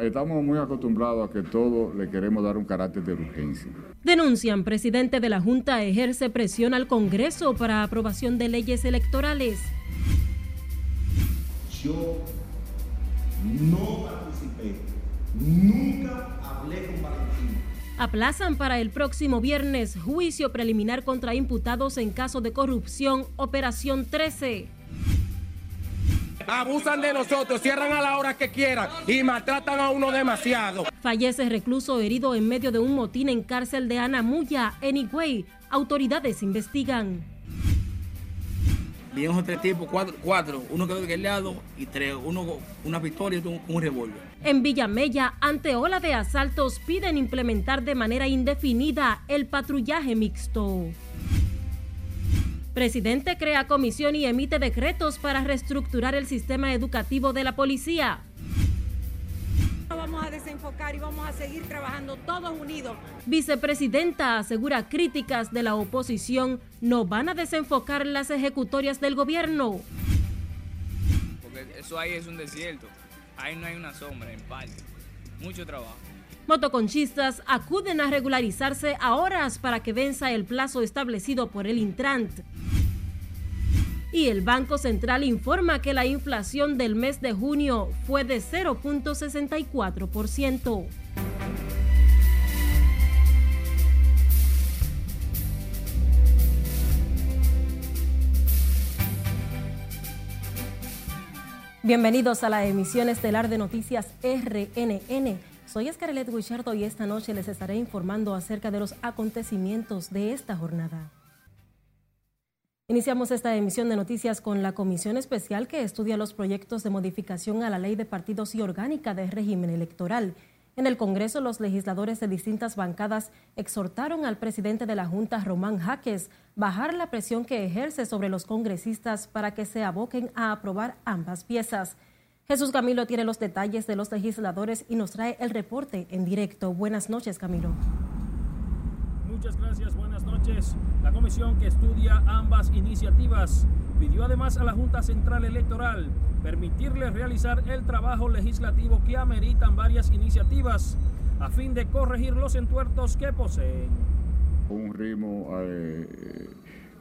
Estamos muy acostumbrados a que todo le queremos dar un carácter de urgencia. Denuncian, presidente de la Junta ejerce presión al Congreso para aprobación de leyes electorales. Yo no participé, nunca hablé con Valentín. Aplazan para el próximo viernes juicio preliminar contra imputados en caso de corrupción, Operación 13. Abusan de nosotros, cierran a la hora que quieran y maltratan a uno demasiado. Fallece recluso herido en medio de un motín en cárcel de Anamuya, en Higüey. Autoridades investigan. Vimos tres tipos, cuatro, cuatro, uno quedó lado y tres, uno con una pistola y otro con un revólver. En Villamella, ante ola de asaltos, piden implementar de manera indefinida el patrullaje mixto. Presidente crea comisión y emite decretos para reestructurar el sistema educativo de la policía. Vamos a desenfocar y vamos a seguir trabajando todos unidos. Vicepresidenta asegura críticas de la oposición no van a desenfocar las ejecutorias del gobierno. Porque eso ahí es un desierto. Ahí no hay una sombra, en parte. Mucho trabajo. Motoconchistas acuden a regularizarse a horas para que venza el plazo establecido por el Intrant. Y el Banco Central informa que la inflación del mes de junio fue de 0.64%. Bienvenidos a la emisión estelar de Noticias RNN. Soy Escarelet Guichardo y esta noche les estaré informando acerca de los acontecimientos de esta jornada. Iniciamos esta emisión de noticias con la Comisión Especial que estudia los proyectos de modificación a la Ley de Partidos y Orgánica de Régimen Electoral. En el Congreso, los legisladores de distintas bancadas exhortaron al presidente de la Junta, Román Jaques, bajar la presión que ejerce sobre los congresistas para que se aboquen a aprobar ambas piezas. Jesús Camilo tiene los detalles de los legisladores y nos trae el reporte en directo. Buenas noches, Camilo. Muchas gracias, buenas noches. La comisión que estudia ambas iniciativas pidió además a la Junta Central Electoral permitirle realizar el trabajo legislativo que ameritan varias iniciativas a fin de corregir los entuertos que poseen. Un ritmo eh,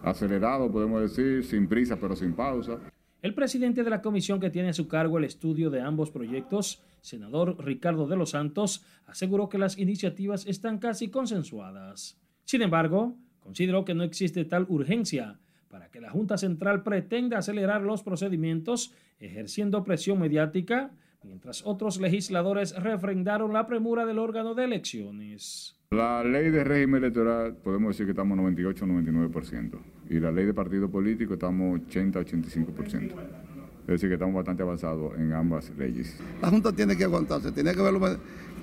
acelerado, podemos decir, sin prisa pero sin pausa. El presidente de la comisión que tiene a su cargo el estudio de ambos proyectos, senador Ricardo de los Santos, aseguró que las iniciativas están casi consensuadas. Sin embargo, consideró que no existe tal urgencia para que la Junta Central pretenda acelerar los procedimientos ejerciendo presión mediática, mientras otros legisladores refrendaron la premura del órgano de elecciones. La ley de régimen electoral podemos decir que estamos 98-99% y la ley de partido político estamos 80-85%. Es decir, que estamos bastante avanzados en ambas leyes. La Junta tiene que aguantarse, tiene que verlo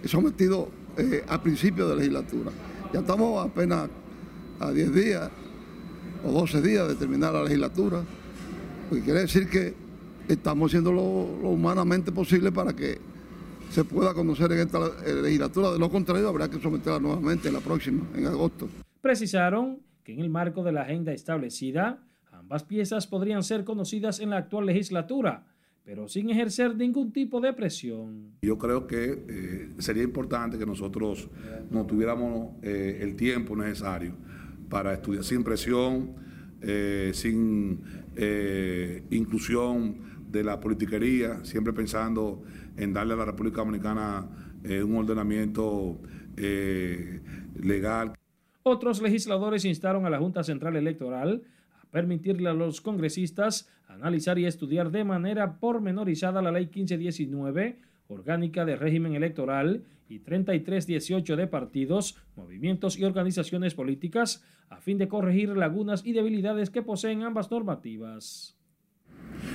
sometido eh, a principio de legislatura. Ya estamos apenas a 10 días o 12 días de terminar la legislatura, que quiere decir que estamos haciendo lo, lo humanamente posible para que se pueda conocer en esta legislatura. De lo contrario, habrá que someterla nuevamente en la próxima, en agosto. Precisaron que en el marco de la agenda establecida, ambas piezas podrían ser conocidas en la actual legislatura, pero sin ejercer ningún tipo de presión. Yo creo que eh, sería importante que nosotros no tuviéramos eh, el tiempo necesario para estudiar sin presión, eh, sin inclusión de la politiquería, siempre pensando en darle a la República Dominicana un ordenamiento legal. Otros legisladores instaron a la Junta Central Electoral a permitirle a los congresistas analizar y estudiar de manera pormenorizada la Ley 1519, orgánica de régimen electoral, y 3318 de partidos, movimientos y organizaciones políticas, a fin de corregir lagunas y debilidades que poseen ambas normativas.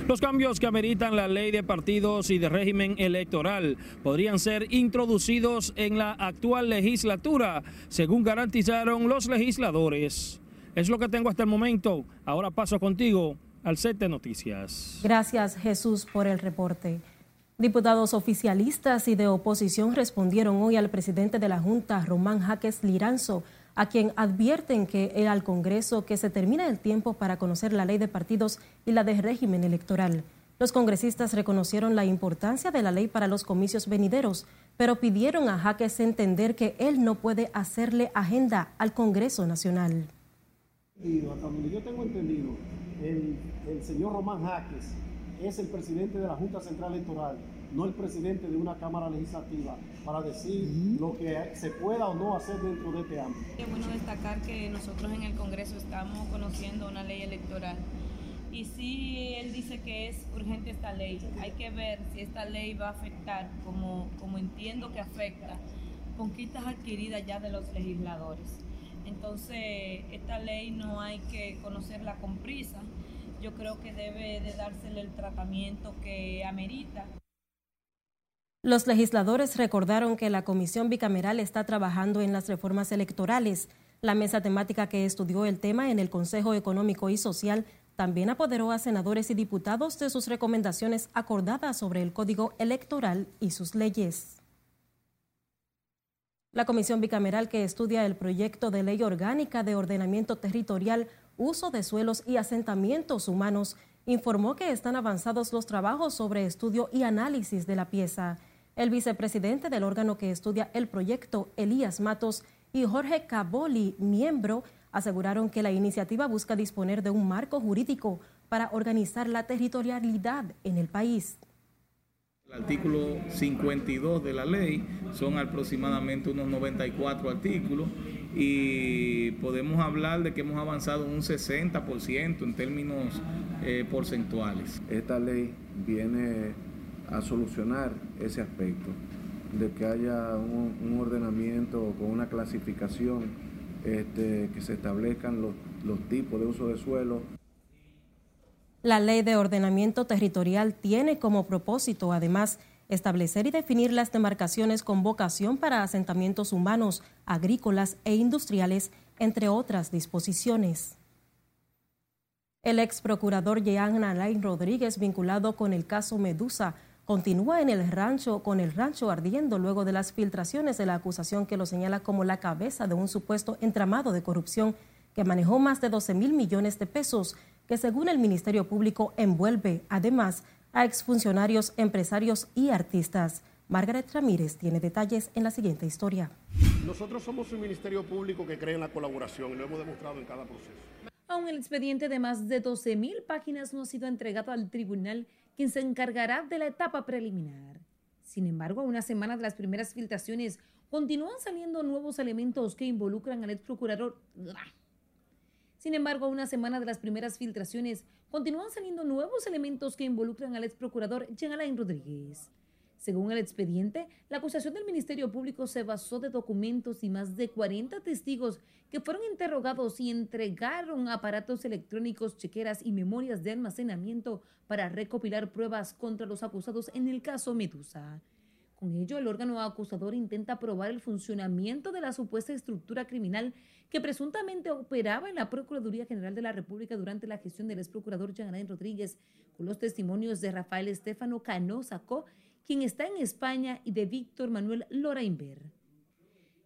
Los cambios que ameritan la ley de partidos y de régimen electoral podrían ser introducidos en la actual legislatura, según garantizaron los legisladores. Es lo que tengo hasta el momento. Ahora paso contigo al set de noticias. Gracias Jesús por el reporte. Diputados oficialistas y de oposición respondieron hoy al presidente de la Junta, Román Jaques Liranzo, a quien advierten que al Congreso que se termina el tiempo para conocer la ley de partidos y la de régimen electoral. Los congresistas reconocieron la importancia de la ley para los comicios venideros, pero pidieron a Jaques entender que él no puede hacerle agenda al Congreso Nacional. Hasta donde yo tengo entendido, el, el señor Román Jaques es el presidente de la Junta Central Electoral, no el presidente de una Cámara Legislativa, para decir lo que se pueda o no hacer dentro de este ámbito. Es bueno destacar que nosotros en el Congreso estamos conociendo una ley electoral. Y sí, él dice que es urgente esta ley. Hay que ver si esta ley va a afectar, como, como entiendo que afecta, conquistas adquiridas ya de los legisladores. Entonces, esta ley no hay que conocerla con prisa. Yo creo que debe de dársele el tratamiento que amerita. Los legisladores recordaron que la comisión bicameral está trabajando en las reformas electorales. La mesa temática que estudió el tema en el Consejo Económico y Social también apoderó a senadores y diputados de sus recomendaciones acordadas sobre el Código Electoral y sus leyes. La comisión bicameral que estudia el proyecto de ley orgánica de ordenamiento territorial, uso de suelos y asentamientos humanos informó que están avanzados los trabajos sobre estudio y análisis de la pieza. El vicepresidente del órgano que estudia el proyecto, Elías Matos, y Jorge Caboli, miembro, aseguraron que la iniciativa busca disponer de un marco jurídico para organizar la territorialidad en el país. El artículo 52 de la ley son aproximadamente unos 94 artículos y podemos hablar de que hemos avanzado un 60% en términos eh, porcentuales. Esta ley viene a solucionar ese aspecto, de que haya un, ordenamiento con una clasificación, este, que se establezcan los, los tipos de uso de suelo. La ley de ordenamiento territorial tiene como propósito, además, establecer y definir las demarcaciones con vocación para asentamientos humanos, agrícolas e industriales, entre otras disposiciones. El ex procurador Jean Alain Rodríguez, vinculado con el caso Medusa, continúa en el rancho con el rancho ardiendo luego de las filtraciones de la acusación que lo señala como la cabeza de un supuesto entramado de corrupción que manejó más de 12 mil millones de pesos que según el Ministerio Público envuelve además a exfuncionarios, empresarios y artistas. Margaret Ramírez tiene detalles en la siguiente historia. Nosotros somos un ministerio público que cree en la colaboración y lo hemos demostrado en cada proceso. Aún el expediente de más de 12 mil páginas no ha sido entregado al tribunal, quien se encargará de la etapa preliminar. Sin embargo, a una semana de las primeras filtraciones, continúan saliendo nuevos elementos que involucran al ex procurador sin embargo, a una semana de las primeras filtraciones, continúan saliendo nuevos elementos que involucran al ex procurador Jean Alain Rodríguez. Según el expediente, la acusación del Ministerio Público se basó de documentos y más de 40 testigos que fueron interrogados y entregaron aparatos electrónicos, chequeras y memorias de almacenamiento para recopilar pruebas contra los acusados en el caso Medusa. Con ello, el órgano acusador intenta probar el funcionamiento de la supuesta estructura criminal que presuntamente operaba en la Procuraduría General de la República durante la gestión del ex procurador Jean Alain Rodríguez, con los testimonios de Rafael Estefano Cano Sacó, quien está en España, y de Víctor Manuel Lorainber.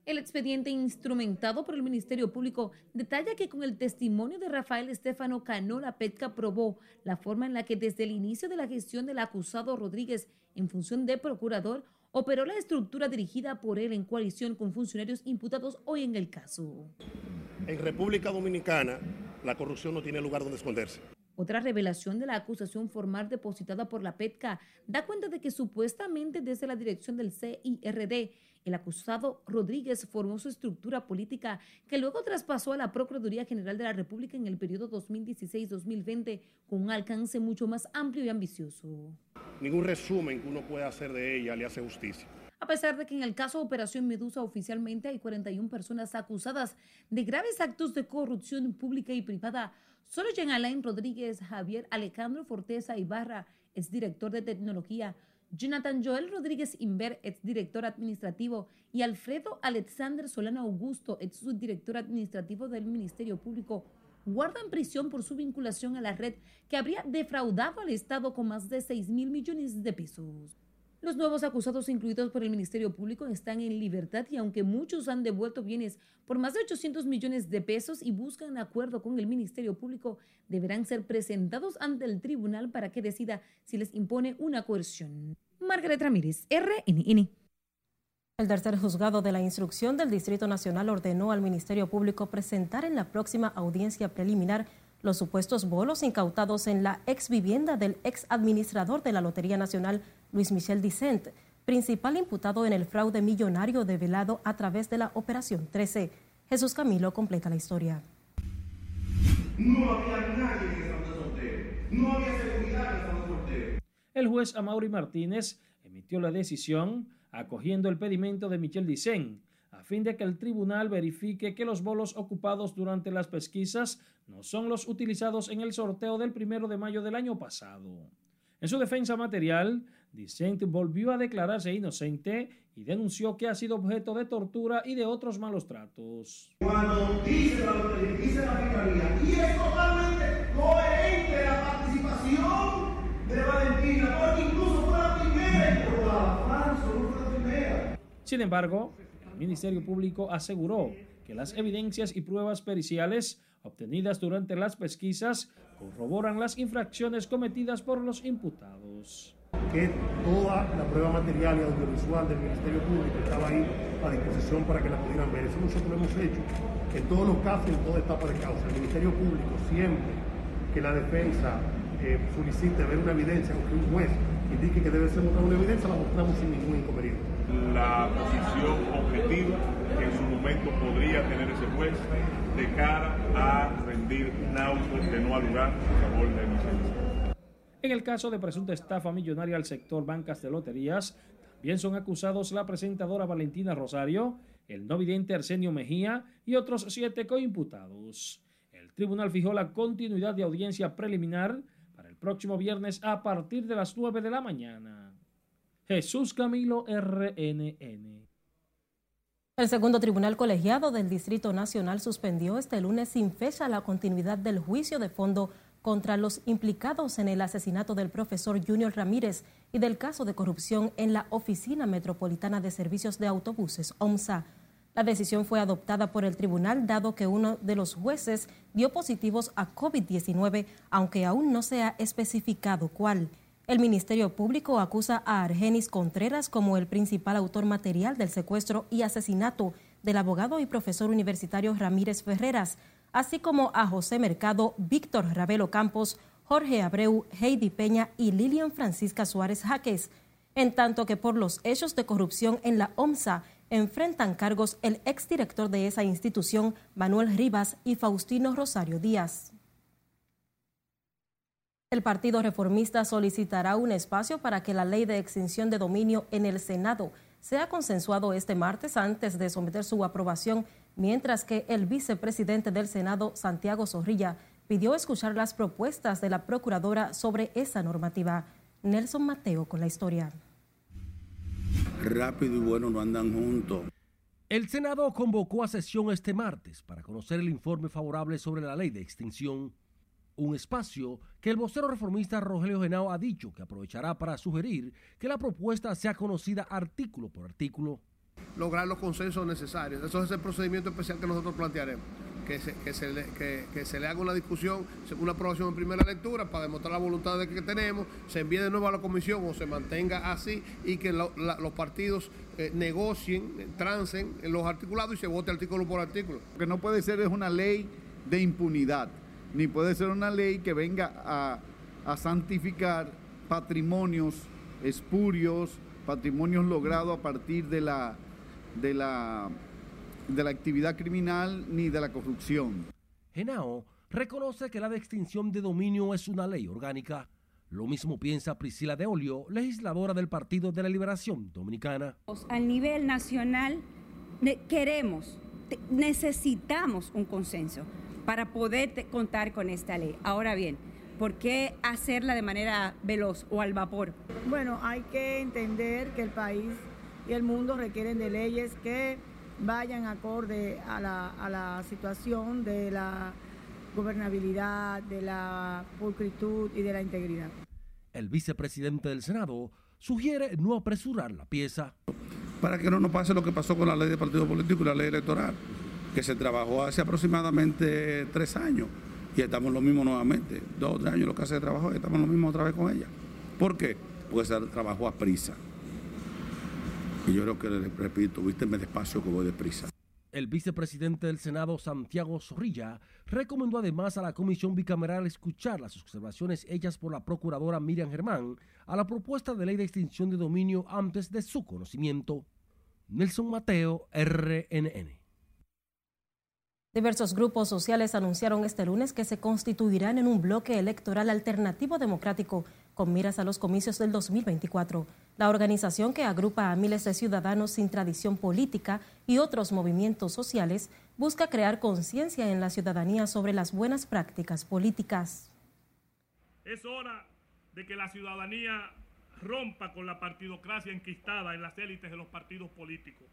El expediente instrumentado por el Ministerio Público detalla que con el testimonio de Rafael Estefano Cano, la PETCA probó la forma en la que desde el inicio de la gestión del acusado Rodríguez en función de procurador operó la estructura dirigida por él en coalición con funcionarios imputados hoy en el caso. En República Dominicana, la corrupción no tiene lugar donde esconderse. Otra revelación de la acusación formal depositada por la PETCA da cuenta de que supuestamente desde la dirección del CIRD, el acusado Rodríguez formó su estructura política que luego traspasó a la Procuraduría General de la República en el periodo 2016-2020 con un alcance mucho más amplio y ambicioso. Ningún resumen que uno pueda hacer de ella le hace justicia. A pesar de que en el caso Operación Medusa oficialmente hay 41 personas acusadas de graves actos de corrupción pública y privada, Solo Jean Alain Rodríguez, Javier Alejandro Forteza Ibarra, director de tecnología, Jonathan Joel Rodríguez Inver, director administrativo, y Alfredo Alexander Solano Augusto, ex subdirector administrativo del Ministerio Público, guardan prisión por su vinculación a la red que habría defraudado al Estado con más de 6 mil millones de pesos. Los nuevos acusados incluidos por el Ministerio Público están en libertad y aunque muchos han devuelto bienes por más de 800 millones de pesos y buscan acuerdo con el Ministerio Público, deberán ser presentados ante el tribunal para que decida si les impone una coerción. Margaret Ramírez, RNN. El tercer juzgado de la instrucción del Distrito Nacional ordenó al Ministerio Público presentar en la próxima audiencia preliminar los supuestos bolos incautados en la ex vivienda del ex administrador de la Lotería Nacional, Luis Michel Dicent, principal imputado en el fraude millonario develado a través de la Operación 13. Jesús Camilo completa la historia. No había nadie en San Soltero. No había seguridad en San Soltero. El juez Amaury Martínez emitió la decisión acogiendo el pedimento de Michel Dicen a fin de que el tribunal verifique que los bolos ocupados durante las pesquisas no son los utilizados en el sorteo del primero de mayo del año pasado. En su defensa material, Dicent volvió a declararse inocente y denunció que ha sido objeto de tortura y de otros malos tratos. Cuando dice dice la fiscalía, y es totalmente coherente la participación de Valentina, porque incluso fue la primera falso, no fue la primera. Sin embargo, el Ministerio Público aseguró que las evidencias y pruebas periciales obtenidas durante las pesquisas corroboran las infracciones cometidas por los imputados. Que toda la prueba material y audiovisual del Ministerio Público estaba ahí a disposición para que la pudieran ver. Eso nosotros lo hemos hecho en todos los casos en toda etapa de causa. El Ministerio Público siempre que la defensa eh, solicite ver una evidencia o que un juez indique que debe ser mostrada una evidencia, la mostramos sin ningún inconveniente. La posición objetiva que en su momento podría tener ese juez de cara a rendir un auto de no lugar a favor de Michelle. En el caso de presunta estafa millonaria al sector bancas de loterías, también son acusados la presentadora Valentina Rosario, el no vidente Arsenio Mejía y otros siete coimputados. El tribunal fijó la continuidad de audiencia preliminar para el próximo viernes a partir de las 9 de la mañana. Jesús Camilo RNN. El segundo tribunal colegiado del Distrito Nacional suspendió este lunes sin fecha la continuidad del juicio de fondo contra los implicados en el asesinato del profesor Junior Ramírez y del caso de corrupción en la Oficina Metropolitana de Servicios de Autobuses, OMSA. La decisión fue adoptada por el tribunal dado que uno de los jueces dio positivos a COVID-19, aunque aún no se ha especificado cuál. El Ministerio Público acusa a Argenis Contreras como el principal autor material del secuestro y asesinato del abogado y profesor universitario Ramírez Ferreras, así como a José Mercado, Víctor Ravelo Campos, Jorge Abreu, Heidi Peña y Lilian Francisca Suárez Jaques, en tanto que por los hechos de corrupción en la OMSA enfrentan cargos el exdirector de esa institución, Manuel Rivas, y Faustino Rosario Díaz. El Partido Reformista solicitará un espacio para que la ley de extinción de dominio en el Senado sea consensuado este martes antes de someter su aprobación, mientras que el vicepresidente del Senado, Santiago Zorrilla, pidió escuchar las propuestas de la Procuradora sobre esa normativa. Nelson Mateo con la historia. Rápido y bueno no andan juntos. El Senado convocó a sesión este martes para conocer el informe favorable sobre la ley de extinción un espacio que el vocero reformista Rogelio Genao ha dicho que aprovechará para sugerir que la propuesta sea conocida artículo por artículo. Lograr los consensos necesarios. Eso es el procedimiento especial que nosotros plantearemos. Que se, que se, le, que, se le haga una discusión, una aprobación en primera lectura para demostrar la voluntad de que tenemos, se envíe de nuevo a la comisión o se mantenga así y que los partidos eh, negocien, trancen en los articulados y se vote artículo por artículo. Lo que no puede ser es una ley de impunidad ni puede ser una ley que venga a, santificar patrimonios espurios, patrimonios logrados a partir de la, de la, de la actividad criminal ni de la corrupción. Genao reconoce que la de extinción de dominio es una ley orgánica. Lo mismo piensa Priscila de Olio, legisladora del Partido de la Liberación Dominicana. Al nivel nacional queremos, necesitamos un consenso para poder contar con esta ley. Ahora bien, ¿por qué hacerla de manera veloz o al vapor? Bueno, hay que entender que el país y el mundo requieren de leyes que vayan acorde a la, a la situación de la gobernabilidad, de la pulcritud y de la integridad. El vicepresidente del Senado sugiere no apresurar la pieza. Para que no nos pase lo que pasó con la ley de partido político y la ley electoral, que se trabajó hace aproximadamente tres años y estamos lo mismo nuevamente. Dos o tres años lo que hace trabajo y estamos lo mismo otra vez con ella. ¿Por qué? Porque se trabajó a prisa. Y yo creo que, le repito, vísteme despacio que voy deprisa. El vicepresidente del Senado, Santiago Zorrilla, recomendó además a la comisión bicameral escuchar las observaciones hechas por la procuradora Miriam Germán a la propuesta de ley de extinción de dominio antes de su conocimiento. Nelson Mateo, RNN. Diversos grupos sociales anunciaron este lunes que se constituirán en un bloque electoral alternativo democrático con miras a los comicios del 2024. La organización que agrupa a miles de ciudadanos sin tradición política y otros movimientos sociales busca crear conciencia en la ciudadanía sobre las buenas prácticas políticas. Es hora de que la ciudadanía rompa con la partidocracia enquistada en las élites de los partidos políticos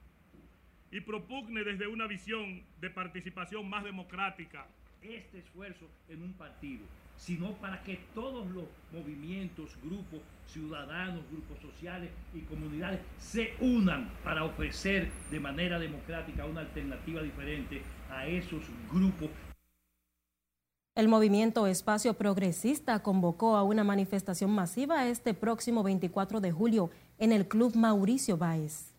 y propugne desde una visión de participación más democrática este esfuerzo en un partido, sino para que todos los movimientos, grupos ciudadanos, grupos sociales y comunidades se unan para ofrecer de manera democrática una alternativa diferente a esos grupos. El movimiento Espacio Progresista convocó a una manifestación masiva este próximo 24 de julio en el Club Mauricio Báez.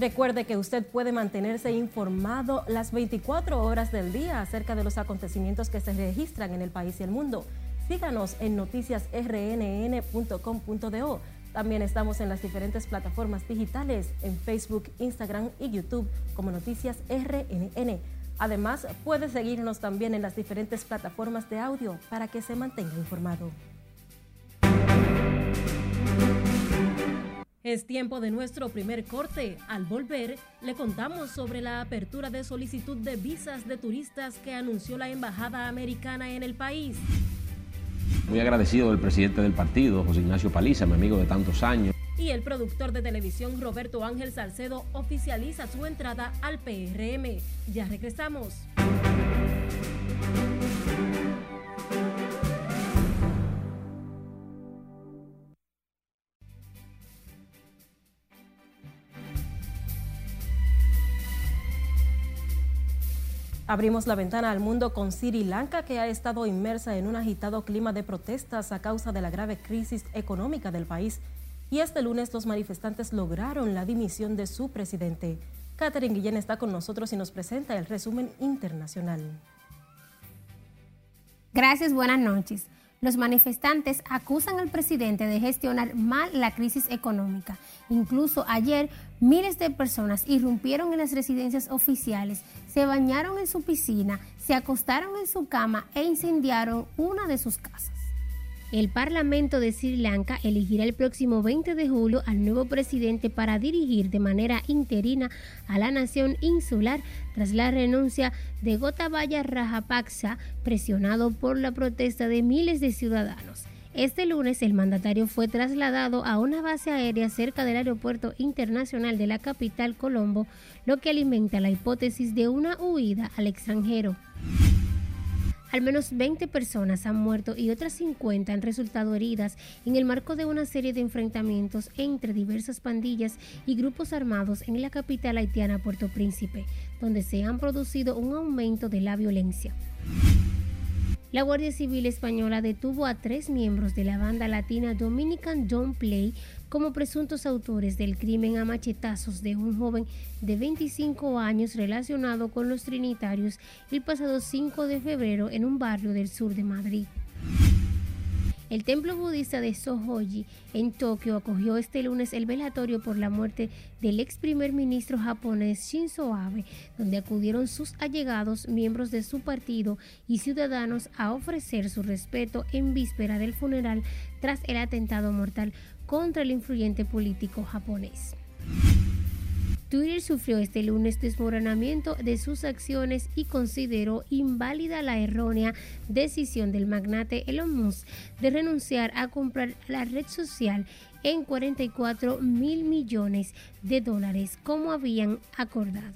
Recuerde que usted puede mantenerse informado las 24 horas del día acerca de los acontecimientos que se registran en el país y el mundo. Síganos en noticiasrnn.com.do. También estamos en las diferentes plataformas digitales, en Facebook, Instagram y YouTube como Noticias RNN. Además, puede seguirnos también en las diferentes plataformas de audio para que se mantenga informado. Es tiempo de nuestro primer corte. Al volver, le contamos sobre la apertura de solicitud de visas de turistas que anunció la Embajada Americana en el país. Muy agradecido del presidente del partido, José Ignacio Paliza, mi amigo de tantos años. Y el productor de televisión Roberto Ángel Salcedo oficializa su entrada al PRM. Ya regresamos. Abrimos la ventana al mundo con Sri Lanka, que ha estado inmersa en un agitado clima de protestas a causa de la grave crisis económica del país. Y este lunes los manifestantes lograron la dimisión de su presidente. Catherine Guillén está con nosotros y nos presenta el resumen internacional. Gracias, buenas noches. Los manifestantes acusan al presidente de gestionar mal la crisis económica. Incluso ayer, miles de personas irrumpieron en las residencias oficiales, se bañaron en su piscina, se acostaron en su cama e incendiaron una de sus casas. El Parlamento de Sri Lanka elegirá el próximo 20 de julio al nuevo presidente para dirigir de manera interina a la nación insular tras la renuncia de Gotabaya Rajapaksa, presionado por la protesta de miles de ciudadanos. Este lunes el mandatario fue trasladado a una base aérea cerca del aeropuerto internacional de la capital Colombo, lo que alimenta la hipótesis de una huida al extranjero. Al menos 20 personas han muerto y otras 50 han resultado heridas en el marco de una serie de enfrentamientos entre diversas pandillas y grupos armados en la capital haitiana Puerto Príncipe, donde se han producido un aumento de la violencia. La Guardia Civil Española detuvo a tres miembros de la banda latina Dominican Don't Play como presuntos autores del crimen a machetazos de un joven de 25 años relacionado con los trinitarios el pasado 5 de febrero en un barrio del sur de Madrid. El templo budista de Sohoji en Tokio acogió este lunes el velatorio por la muerte del ex primer ministro japonés Shinzo Abe, donde acudieron sus allegados, miembros de su partido y ciudadanos a ofrecer su respeto en víspera del funeral tras el atentado mortal contra el influyente político japonés. Twitter sufrió este lunes desmoronamiento de sus acciones y consideró inválida la errónea decisión del magnate Elon Musk de renunciar a comprar la red social en 44 mil millones de dólares como habían acordado.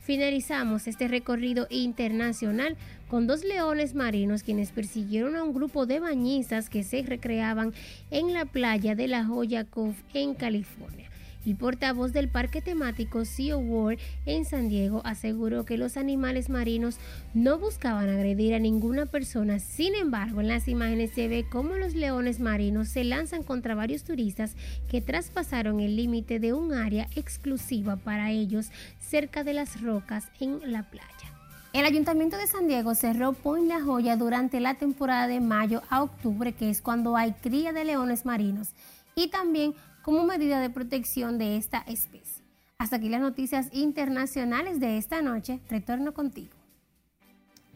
Finalizamos este recorrido internacional con dos leones marinos quienes persiguieron a un grupo de bañistas que se recreaban en la playa de La Joya Cove en California. El portavoz del parque temático Sea World en San Diego aseguró que los animales marinos no buscaban agredir a ninguna persona. Sin embargo, en las imágenes se ve cómo los leones marinos se lanzan contra varios turistas que traspasaron el límite de un área exclusiva para ellos cerca de las rocas en la playa. El Ayuntamiento de San Diego cerró Point La Joya durante la temporada de mayo a octubre, que es cuando hay cría de leones marinos, y también como medida de protección de esta especie. Hasta aquí las noticias internacionales de esta noche. Retorno contigo.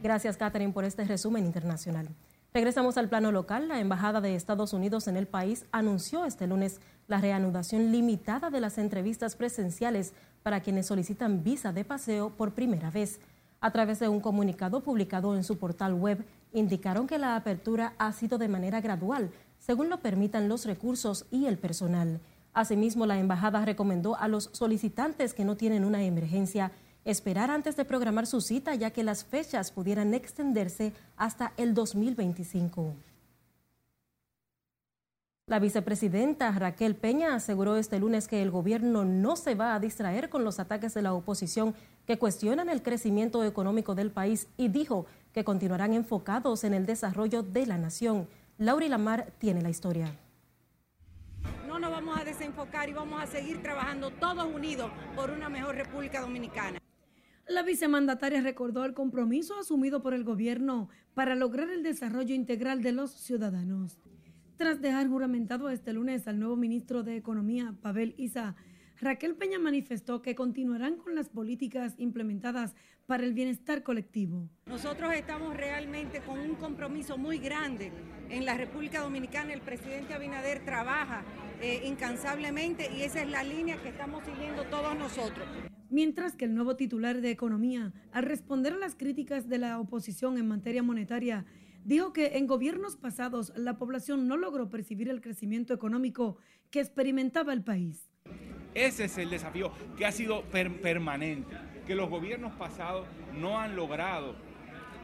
Gracias, Catherine, por este resumen internacional. Regresamos al plano local. La Embajada de Estados Unidos en el país anunció este lunes la reanudación limitada de las entrevistas presenciales para quienes solicitan visa de paseo por primera vez. A través de un comunicado publicado en su portal web, indicaron que la apertura ha sido de manera gradual según lo permitan los recursos y el personal. Asimismo, la embajada recomendó a los solicitantes que no tienen una emergencia esperar antes de programar su cita, ya que las fechas pudieran extenderse hasta el 2025. La vicepresidenta Raquel Peña aseguró este lunes que el gobierno no se va a distraer con los ataques de la oposición que cuestionan el crecimiento económico del país y dijo que continuarán enfocados en el desarrollo de la nación. Laura Lamar tiene la historia. No nos vamos a desenfocar y vamos a seguir trabajando todos unidos por una mejor República Dominicana. La vicemandataria recordó el compromiso asumido por el gobierno para lograr el desarrollo integral de los ciudadanos. Tras dejar juramentado este lunes al nuevo ministro de Economía, Pavel Isa, Raquel Peña manifestó que continuarán con las políticas implementadas para el bienestar colectivo. Nosotros estamos realmente con un compromiso muy grande. En la República Dominicana el presidente Abinader trabaja eh, incansablemente y esa es la línea que estamos siguiendo todos nosotros. Mientras que el nuevo titular de Economía, al responder a las críticas de la oposición en materia monetaria, dijo que en gobiernos pasados la población no logró percibir el crecimiento económico que experimentaba el país. Ese es el desafío que ha sido permanente, que los gobiernos pasados no han logrado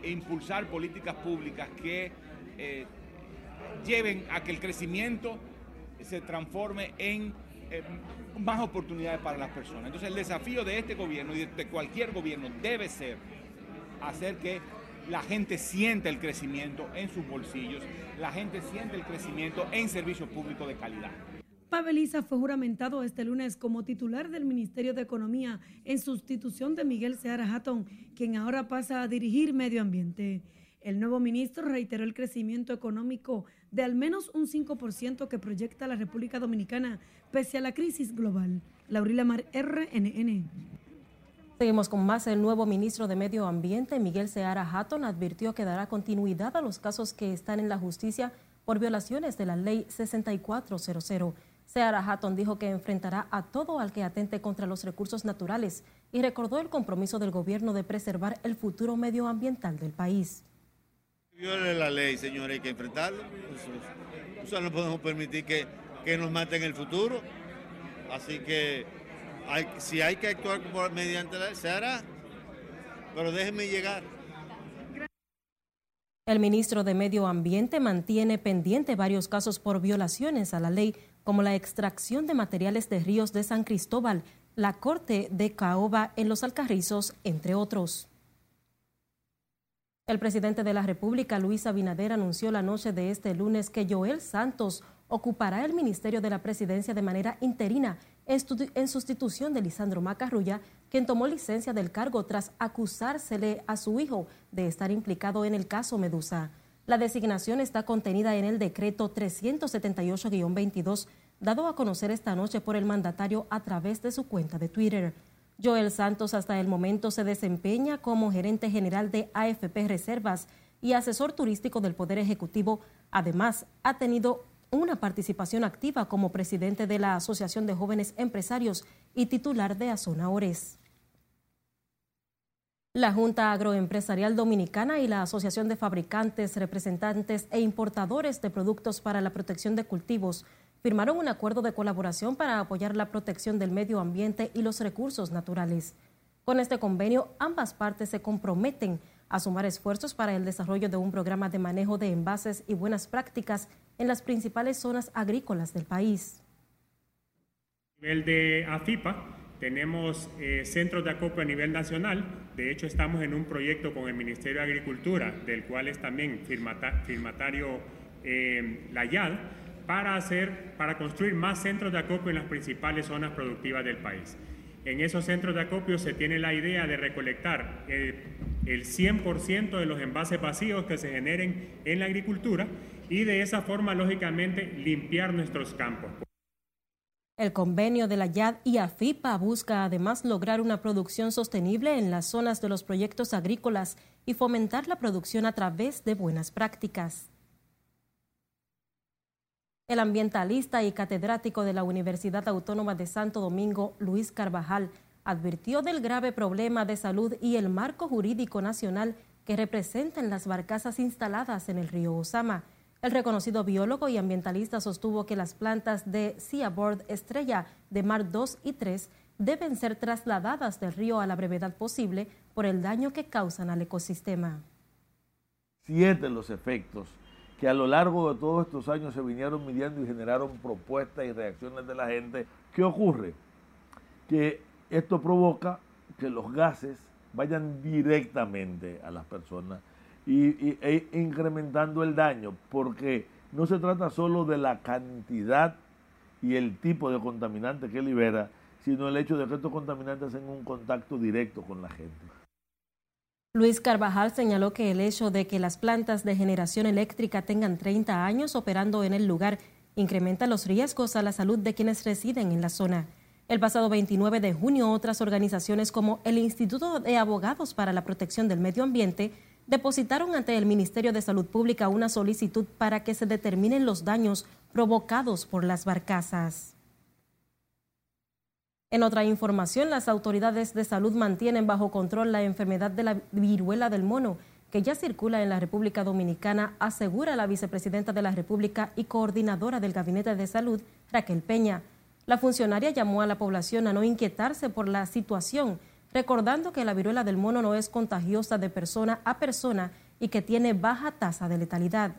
impulsar políticas públicas que eh, lleven a que el crecimiento se transforme en eh, más oportunidades para las personas. Entonces el desafío de este gobierno y de cualquier gobierno debe ser hacer que la gente sienta el crecimiento en sus bolsillos, la gente siente el crecimiento en servicios públicos de calidad. Paveliza fue juramentado este lunes como titular del Ministerio de Economía en sustitución de Miguel Seara Hatton, quien ahora pasa a dirigir Medio Ambiente. El nuevo ministro reiteró el crecimiento económico de al menos un 5% que proyecta la República Dominicana pese a la crisis global. Laurila Mar, RNN. Seguimos con más. El nuevo ministro de Medio Ambiente, Miguel Seara Hatton, advirtió que dará continuidad a los casos que están en la justicia por violaciones de la ley 6400. Seara Hatton dijo que enfrentará a todo al que atente contra los recursos naturales y recordó el compromiso del gobierno de preservar el futuro medioambiental del país. Viole la ley, señores, hay que enfrentarlo. O sea, no podemos permitir que, que nos maten el futuro. Así que si hay que actuar mediante la ley, se hará. Pero déjenme llegar. El ministro de Medio Ambiente mantiene pendiente varios casos por violaciones a la ley como la extracción de materiales de ríos de San Cristóbal, la corte de Caoba en los Alcarrizos, entre otros. El presidente de la República, Luis Abinader, anunció la noche de este lunes que Joel Santos ocupará el Ministerio de la Presidencia de manera interina en sustitución de Lisandro Macarrulla, quien tomó licencia del cargo tras acusársele a su hijo de estar implicado en el caso Medusa. La designación está contenida en el decreto 378-22, dado a conocer esta noche por el mandatario a través de su cuenta de Twitter. Joel Santos hasta el momento se desempeña como gerente general de AFP Reservas y asesor turístico del Poder Ejecutivo. Además, ha tenido una participación activa como presidente de la Asociación de Jóvenes Empresarios y titular de Azona Ores. La Junta Agroempresarial Dominicana y la Asociación de Fabricantes, Representantes e Importadores de Productos para la Protección de Cultivos firmaron un acuerdo de colaboración para apoyar la protección del medio ambiente y los recursos naturales. Con este convenio, ambas partes se comprometen a sumar esfuerzos para el desarrollo de un programa de manejo de envases y buenas prácticas en las principales zonas agrícolas del país. Nivel de AFIPA, tenemos eh, centros de acopio a nivel nacional. De hecho, estamos en un proyecto con el Ministerio de Agricultura, del cual es también firmatario eh, la YAD, para, hacer, para construir más centros de acopio en las principales zonas productivas del país. En esos centros de acopio se tiene la idea de recolectar eh, el 100% de los envases vacíos que se generen en la agricultura y de esa forma, lógicamente, limpiar nuestros campos. El convenio de la YAD y AFIPA busca además lograr una producción sostenible en las zonas de los proyectos agrícolas y fomentar la producción a través de buenas prácticas. El ambientalista y catedrático de la Universidad Autónoma de Santo Domingo, Luis Carvajal, advirtió del grave problema de salud y el marco jurídico nacional que representan las barcazas instaladas en el río Osama el reconocido biólogo y ambientalista sostuvo que las plantas de Seaboard Estrella de Mar 2 y 3 deben ser trasladadas del río a la brevedad posible por el daño que causan al ecosistema. Siete los efectos que a lo largo de todos estos años se vinieron midiendo y generaron propuestas y reacciones de la gente. ¿Qué ocurre? Que esto provoca que los gases vayan directamente a las personas y, e incrementando el daño, porque no se trata solo de la cantidad y el tipo de contaminante que libera, sino el hecho de que estos contaminantes tengan un contacto directo con la gente. Luis Carvajal señaló que el hecho de que las plantas de generación eléctrica tengan 30 años operando en el lugar incrementa los riesgos a la salud de quienes residen en la zona. El pasado 29 de junio, otras organizaciones como el Instituto de Abogados para la Protección del Medio Ambiente depositaron ante el Ministerio de Salud Pública una solicitud para que se determinen los daños provocados por las barcazas. En otra información, las autoridades de salud mantienen bajo control la enfermedad de la viruela del mono, que ya circula en la República Dominicana, asegura la vicepresidenta de la República y coordinadora del Gabinete de Salud, Raquel Peña. La funcionaria llamó a la población a no inquietarse por la situación recordando que la viruela del mono no es contagiosa de persona a persona y que tiene baja tasa de letalidad.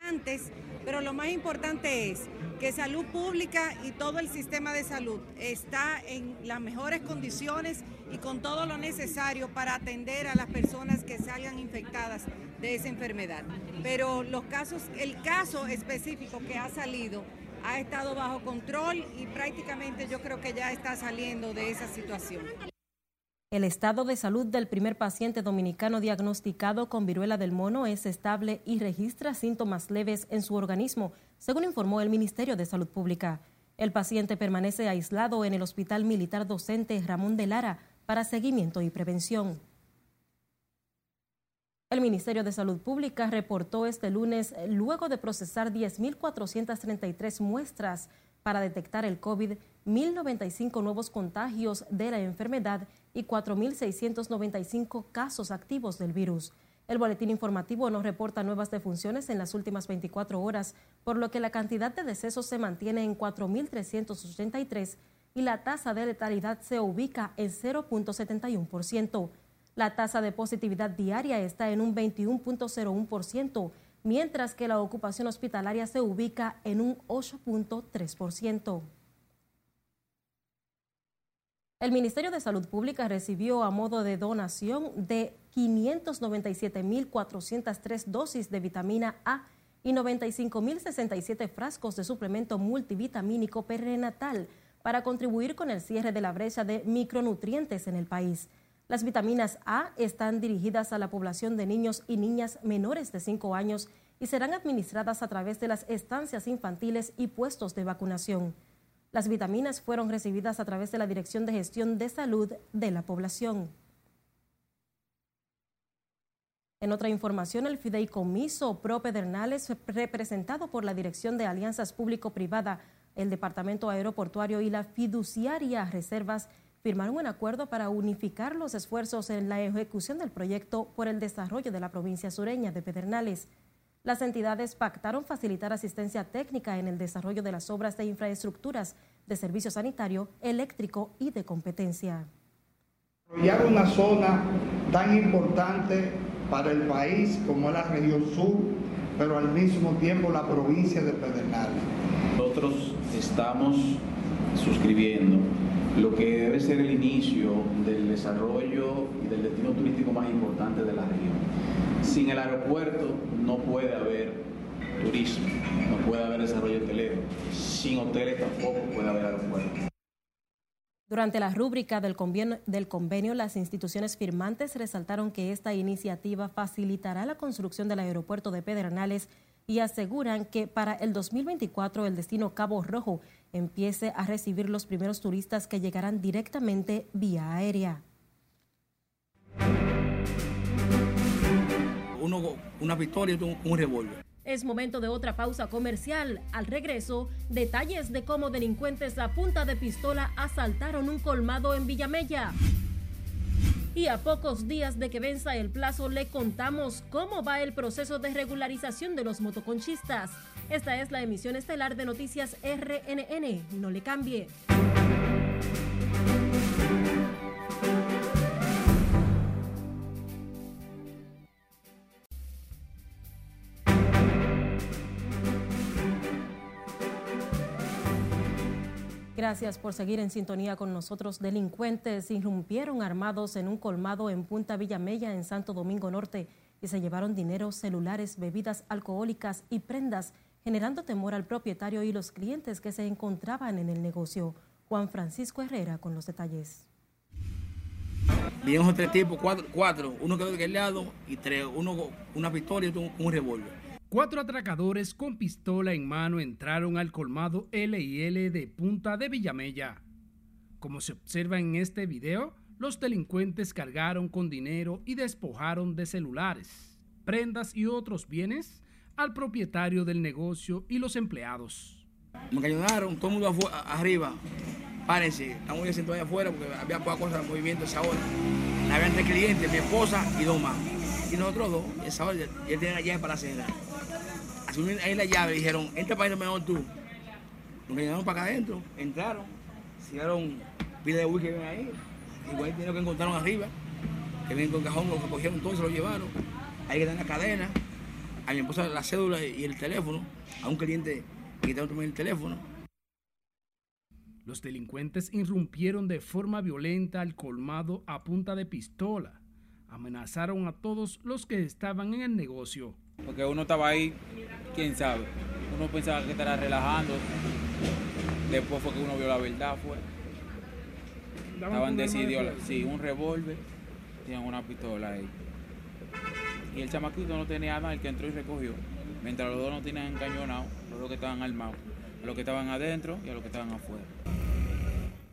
Antes, pero lo más importante es que salud pública y todo el sistema de salud está en las mejores condiciones y con todo lo necesario para atender a las personas que salgan infectadas de esa enfermedad. Pero los casos, el caso específico que ha salido ha estado bajo control y prácticamente yo creo que ya está saliendo de esa situación. El estado de salud del primer paciente dominicano diagnosticado con viruela del mono es estable y registra síntomas leves en su organismo, según informó el Ministerio de Salud Pública. El paciente permanece aislado en el Hospital Militar Docente Ramón de Lara para seguimiento y prevención. El Ministerio de Salud Pública reportó este lunes, luego de procesar 10.433 muestras para detectar el COVID, 1.095 nuevos contagios de la enfermedad y 4.695 casos activos del virus. El boletín informativo no reporta nuevas defunciones en las últimas 24 horas, por lo que la cantidad de decesos se mantiene en 4.383 y la tasa de letalidad se ubica en 0.71%. La tasa de positividad diaria está en un 21.01%, mientras que la ocupación hospitalaria se ubica en un 8.3%. El Ministerio de Salud Pública recibió a modo de donación de 597.403 dosis de vitamina A y 95.067 frascos de suplemento multivitamínico perinatal para contribuir con el cierre de la brecha de micronutrientes en el país. Las vitaminas A están dirigidas a la población de niños y niñas menores de 5 años y serán administradas a través de las estancias infantiles y puestos de vacunación. Las vitaminas fueron recibidas a través de la Dirección de Gestión de Salud de la Población. En otra información, el fideicomiso Pro Pedernales, representado por la Dirección de Alianzas Público-Privada, el Departamento Aeroportuario y la fiduciaria Reservas, firmaron un acuerdo para unificar los esfuerzos en la ejecución del proyecto por el desarrollo de la provincia sureña de Pedernales. Las entidades pactaron facilitar asistencia técnica en el desarrollo de las obras de infraestructuras de servicio sanitario, eléctrico y de competencia. Desarrollar una zona tan importante para el país como es la región sur, pero al mismo tiempo la provincia de Pedernales. Nosotros estamos suscribiendo lo que debe ser el inicio del desarrollo y del destino turístico más importante de la región. Sin el aeropuerto no puede haber turismo, no puede haber desarrollo hotelero. Sin hoteles tampoco puede haber aeropuerto. Durante la rúbrica del convenio, del convenio, las instituciones firmantes resaltaron que esta iniciativa facilitará la construcción del aeropuerto de Pedernales y aseguran que para el 2024 el destino Cabo Rojo empiece a recibir los primeros turistas que llegarán directamente vía aérea. Uno, una victoria, un revólver. Es momento de otra pausa comercial. Al regreso, detalles de cómo delincuentes a punta de pistola asaltaron un colmado en Villamella. Y a pocos días de que venza el plazo le contamos cómo va el proceso de regularización de los motoconchistas. Esta es la emisión estelar de Noticias RNN. No le cambie. Gracias por seguir en sintonía con nosotros. Delincuentes irrumpieron armados en un colmado en Punta Villamella, en Santo Domingo Norte, y se llevaron dinero, celulares, bebidas alcohólicas y prendas, generando temor al propietario y los clientes que se encontraban en el negocio. Juan Francisco Herrera con los detalles. Vimos tres tipos, cuatro, cuatro, uno quedó de aquel lado y tres, uno una pistola y otro con un revólver. Cuatro atracadores con pistola en mano entraron al colmado L&L de Punta de Villamella. Como se observa en este video, los delincuentes cargaron con dinero y despojaron de celulares, prendas y otros bienes al propietario del negocio y los empleados. Me ayudaron, todo el mundo arriba. Párense, estamos ya sentados allá afuera porque había pocas cosas de movimiento esa hora. Había tres clientes, mi esposa y dos más. Y nosotros dos, esa hora, él tenía la llave para la cena asumieron ahí la llave, dijeron, entra para ir mejor tú. Nos llegaron para acá adentro, entraron, hicieron pila de whisky que ven ahí, igual dinero que encontraron arriba, que vienen con cajón, lo recogieron todo, se lo llevaron. Ahí quedan la cadena, a mi esposa la cédula y el teléfono, a un cliente que quitaron también el teléfono. Los delincuentes irrumpieron de forma violenta al colmado a punta de pistola. Amenazaron a todos los que estaban en el negocio. Porque uno estaba ahí, quién sabe. Uno pensaba que estaba relajando. Después fue que uno vio la verdad, fue. Estaban decididos, sí, un revólver, tenían una pistola ahí. Y el chamaquito no tenía nada, el que entró y recogió. Mientras los dos no tenían encañonado, los dos que estaban armados, a los que estaban adentro y a los que estaban afuera.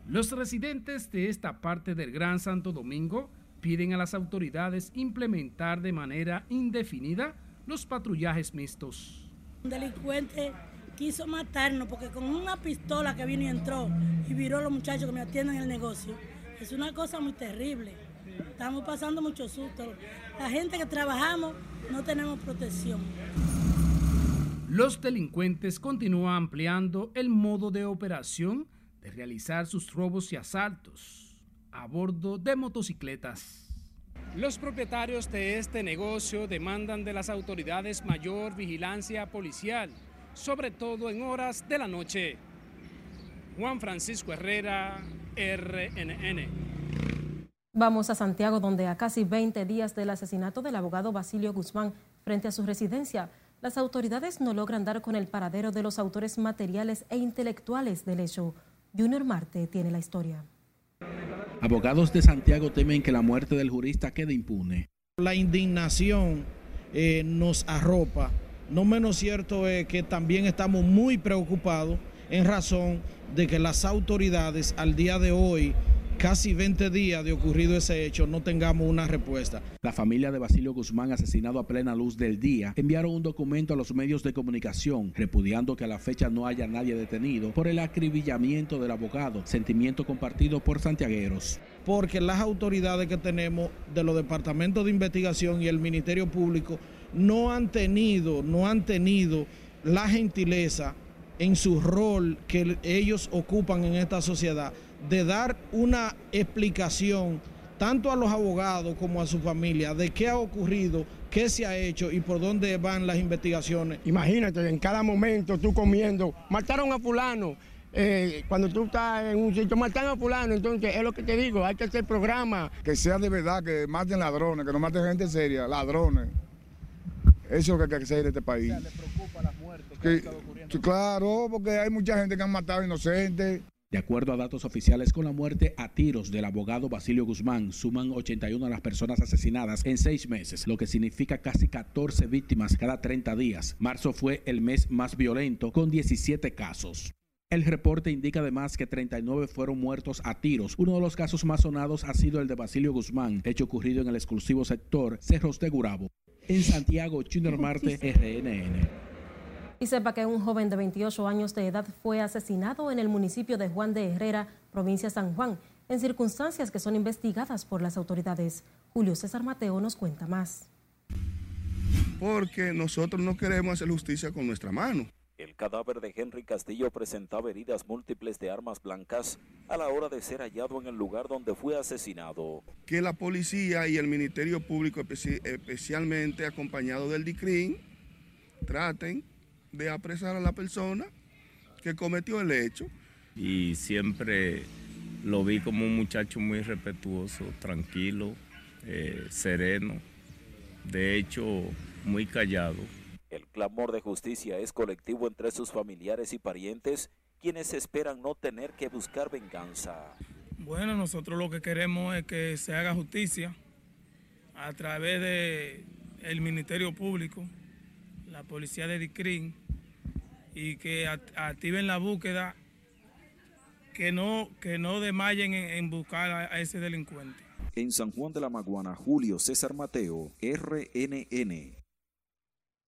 Los residentes de esta parte del Gran Santo Domingo piden a las autoridades implementar de manera indefinida los patrullajes mixtos. Un delincuente quiso matarnos porque con una pistola que vino y entró y viró a los muchachos que me atienden en el negocio. Es una cosa muy terrible. Estamos pasando mucho susto. La gente que trabajamos no tenemos protección. Los delincuentes continúan ampliando el modo de operación de realizar sus robos y asaltos a bordo de motocicletas. Los propietarios de este negocio demandan de las autoridades mayor vigilancia policial, sobre todo en horas de la noche. Juan Francisco Herrera, RNN. Vamos a Santiago, donde a casi 20 días del asesinato del abogado Basilio Guzmán frente a su residencia, las autoridades no logran dar con el paradero de los autores materiales e intelectuales del hecho. Junior Marte tiene la historia. Abogados de Santiago temen que la muerte del jurista quede impune. La indignación eh, nos arropa. No menos cierto es que también estamos muy preocupados en razón de que las autoridades al día de hoy casi 20 días de ocurrido ese hecho no tengamos una respuesta. La familia de Basilio Guzmán, asesinado a plena luz del día, enviaron un documento a los medios de comunicación repudiando que a la fecha no haya nadie detenido por el acribillamiento del abogado, sentimiento compartido por santiagueros. Porque las autoridades que tenemos de los departamentos de investigación y el Ministerio Público no han tenido, no han tenido la gentileza en su rol que ellos ocupan en esta sociedad de dar una explicación tanto a los abogados como a su familia de qué ha ocurrido, qué se ha hecho y por dónde van las investigaciones. Imagínate, en cada momento tú comiendo, mataron a fulano. Eh, cuando tú estás en un sitio, matan a fulano, entonces es lo que te digo, hay que hacer programa. Que sea de verdad, que maten ladrones, que no maten gente seria, ladrones. Eso es lo que hay que hacer en este país. ¿Le preocupa la muerte que, ha estado ocurriendo? Claro, porque hay mucha gente que han matado inocentes. De acuerdo a datos oficiales, con la muerte a tiros del abogado Basilio Guzmán, suman 81 a las personas asesinadas en seis meses, lo que significa casi 14 víctimas cada 30 días. Marzo fue el mes más violento, con 17 casos. El reporte indica además que 39 fueron muertos a tiros. Uno de los casos más sonados ha sido el de Basilio Guzmán, hecho ocurrido en el exclusivo sector Cerros de Gurabo. En Santiago, Junior Marte, RNN. Y sepa que un joven de 28 años de edad fue asesinado en el municipio de Juan de Herrera, provincia de San Juan, en circunstancias que son investigadas por las autoridades. Julio César Mateo nos cuenta más. Porque nosotros no queremos hacer justicia con nuestra mano. El cadáver de Henry Castillo presentaba heridas múltiples de armas blancas a la hora de ser hallado en el lugar donde fue asesinado. Que la policía y el Ministerio Público, especi especialmente acompañado del DICRIN, traten de apresar a la persona que cometió el hecho. Y siempre lo vi como un muchacho muy respetuoso, tranquilo, eh, sereno, de hecho muy callado. El clamor de justicia es colectivo entre sus familiares y parientes, quienes esperan no tener que buscar venganza. Bueno, nosotros lo que queremos es que se haga justicia a través de el Ministerio Público, la policía de DICRIN, y que activen la búsqueda, que no, que no desmayen en, en buscar a, a ese delincuente. En San Juan de la Maguana, Julio César Mateo, RNN.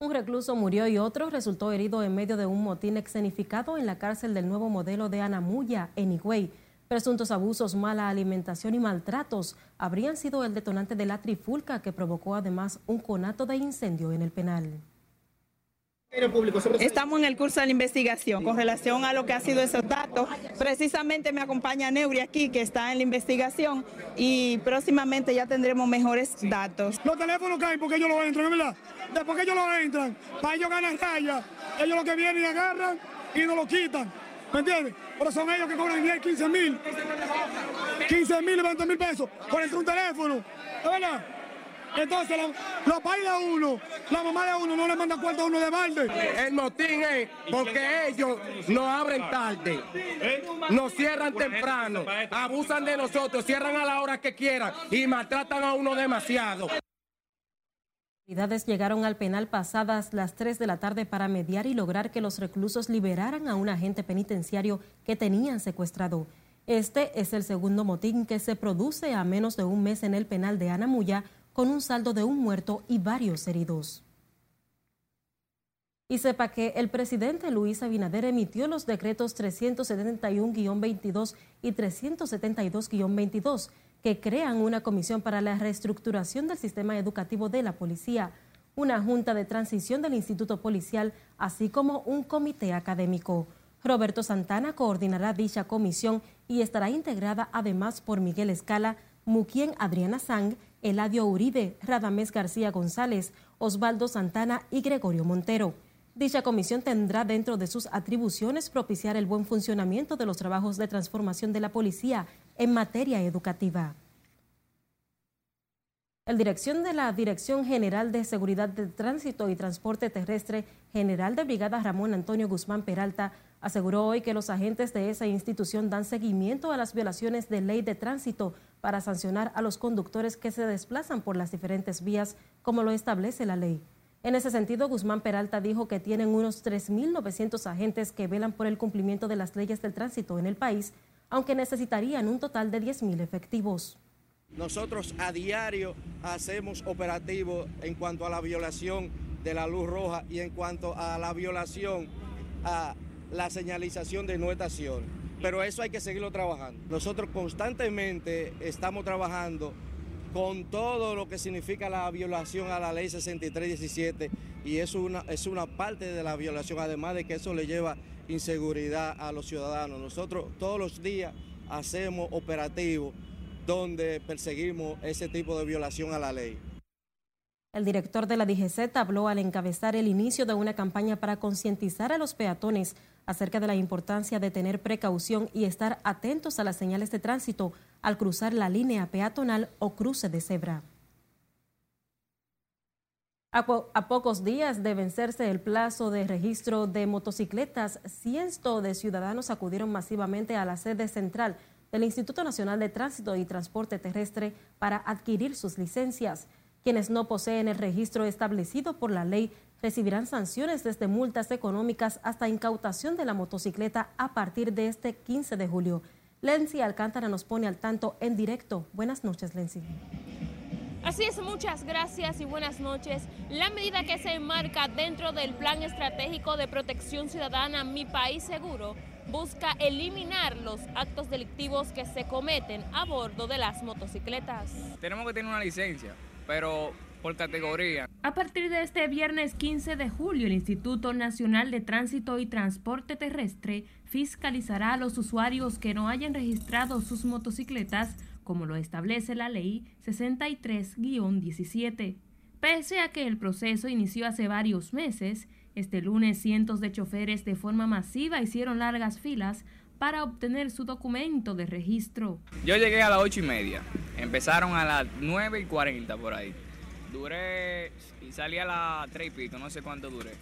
Un recluso murió y otro resultó herido en medio de un motín escenificado en la cárcel del nuevo modelo de Anamuya, en Higüey. Presuntos abusos, mala alimentación y maltratos habrían sido el detonante de la trifulca que provocó además un conato de incendio en el penal. Estamos en el curso de la investigación con relación a lo que ha sido esos datos. Precisamente me acompaña Neuri aquí, que está en la investigación, y próximamente ya tendremos mejores datos. Los teléfonos caen porque ellos lo entran, ¿verdad? Después que ellos lo entran, para ellos ganar raya, ellos lo que vienen y agarran y nos lo quitan. ¿Me entiendes? Pero son ellos que cobran 10, 15 mil, 15 mil, 20 mil pesos por entrar un teléfono. ¿Es verdad? Entonces, lo, lo paga uno, la mamá de uno no le manda cuenta a uno de balde. El motín es porque ellos nos abren tarde, nos cierran temprano, abusan de nosotros, cierran a la hora que quieran y maltratan a uno demasiado. autoridades llegaron al penal pasadas las 3 de la tarde para mediar y lograr que los reclusos liberaran a un agente penitenciario que tenían secuestrado. Este es el segundo motín que se produce a menos de un mes en el penal de Anamuya, con un saldo de un muerto y varios heridos. Y sepa que el presidente Luis Abinader emitió los decretos 371-22 y 372-22 que crean una comisión para la reestructuración del sistema educativo de la policía, una junta de transición del Instituto Policial, así como un comité académico. Roberto Santana coordinará dicha comisión y estará integrada además por Miguel Escala, Muquien Adriana Sang, Eladio Uribe, Radamés García González, Osvaldo Santana y Gregorio Montero. Dicha comisión tendrá dentro de sus atribuciones propiciar el buen funcionamiento de los trabajos de transformación de la policía en materia educativa. El dirección de la Dirección General de Seguridad de Tránsito y Transporte Terrestre, General de Brigada Ramón Antonio Guzmán Peralta, aseguró hoy que los agentes de esa institución dan seguimiento a las violaciones de ley de tránsito para sancionar a los conductores que se desplazan por las diferentes vías, como lo establece la ley. En ese sentido, Guzmán Peralta dijo que tienen unos 3.900 agentes que velan por el cumplimiento de las leyes del tránsito en el país, aunque necesitarían un total de 10.000 efectivos. Nosotros a diario hacemos operativos en cuanto a la violación de la luz roja y en cuanto a la violación a la señalización de no estación. Pero eso hay que seguirlo trabajando. Nosotros constantemente estamos trabajando con todo lo que significa la violación a la ley 6317 y eso una, es una parte de la violación, además de que eso le lleva inseguridad a los ciudadanos. Nosotros todos los días hacemos operativos donde perseguimos ese tipo de violación a la ley. El director de la DGZ habló al encabezar el inicio de una campaña para concientizar a los peatones acerca de la importancia de tener precaución y estar atentos a las señales de tránsito al cruzar la línea peatonal o cruce de cebra. A, pocos días de vencerse el plazo de registro de motocicletas, cientos de ciudadanos acudieron masivamente a la sede central del Instituto Nacional de Tránsito y Transporte Terrestre para adquirir sus licencias. Quienes no poseen el registro establecido por la ley recibirán sanciones desde multas económicas hasta incautación de la motocicleta a partir de este 15 de julio. Lenzi Alcántara nos pone al tanto en directo. Buenas noches, Lenzi. Así es, muchas gracias y buenas noches. La medida que se enmarca dentro del Plan Estratégico de Protección Ciudadana Mi País Seguro busca eliminar los actos delictivos que se cometen a bordo de las motocicletas. Tenemos que tener una licencia, pero por categoría. A partir de este viernes 15 de julio, el Instituto Nacional de Tránsito y Transporte Terrestre fiscalizará a los usuarios que no hayan registrado sus motocicletas, como lo establece la Ley 63-17. Pese a que el proceso inició hace varios meses, este lunes cientos de choferes de forma masiva hicieron largas filas para obtener su documento de registro. Yo llegué a las ocho y media, empezaron a las 9 y 40 por ahí. Duré y salí a las 3 y pico, no sé cuánto duré.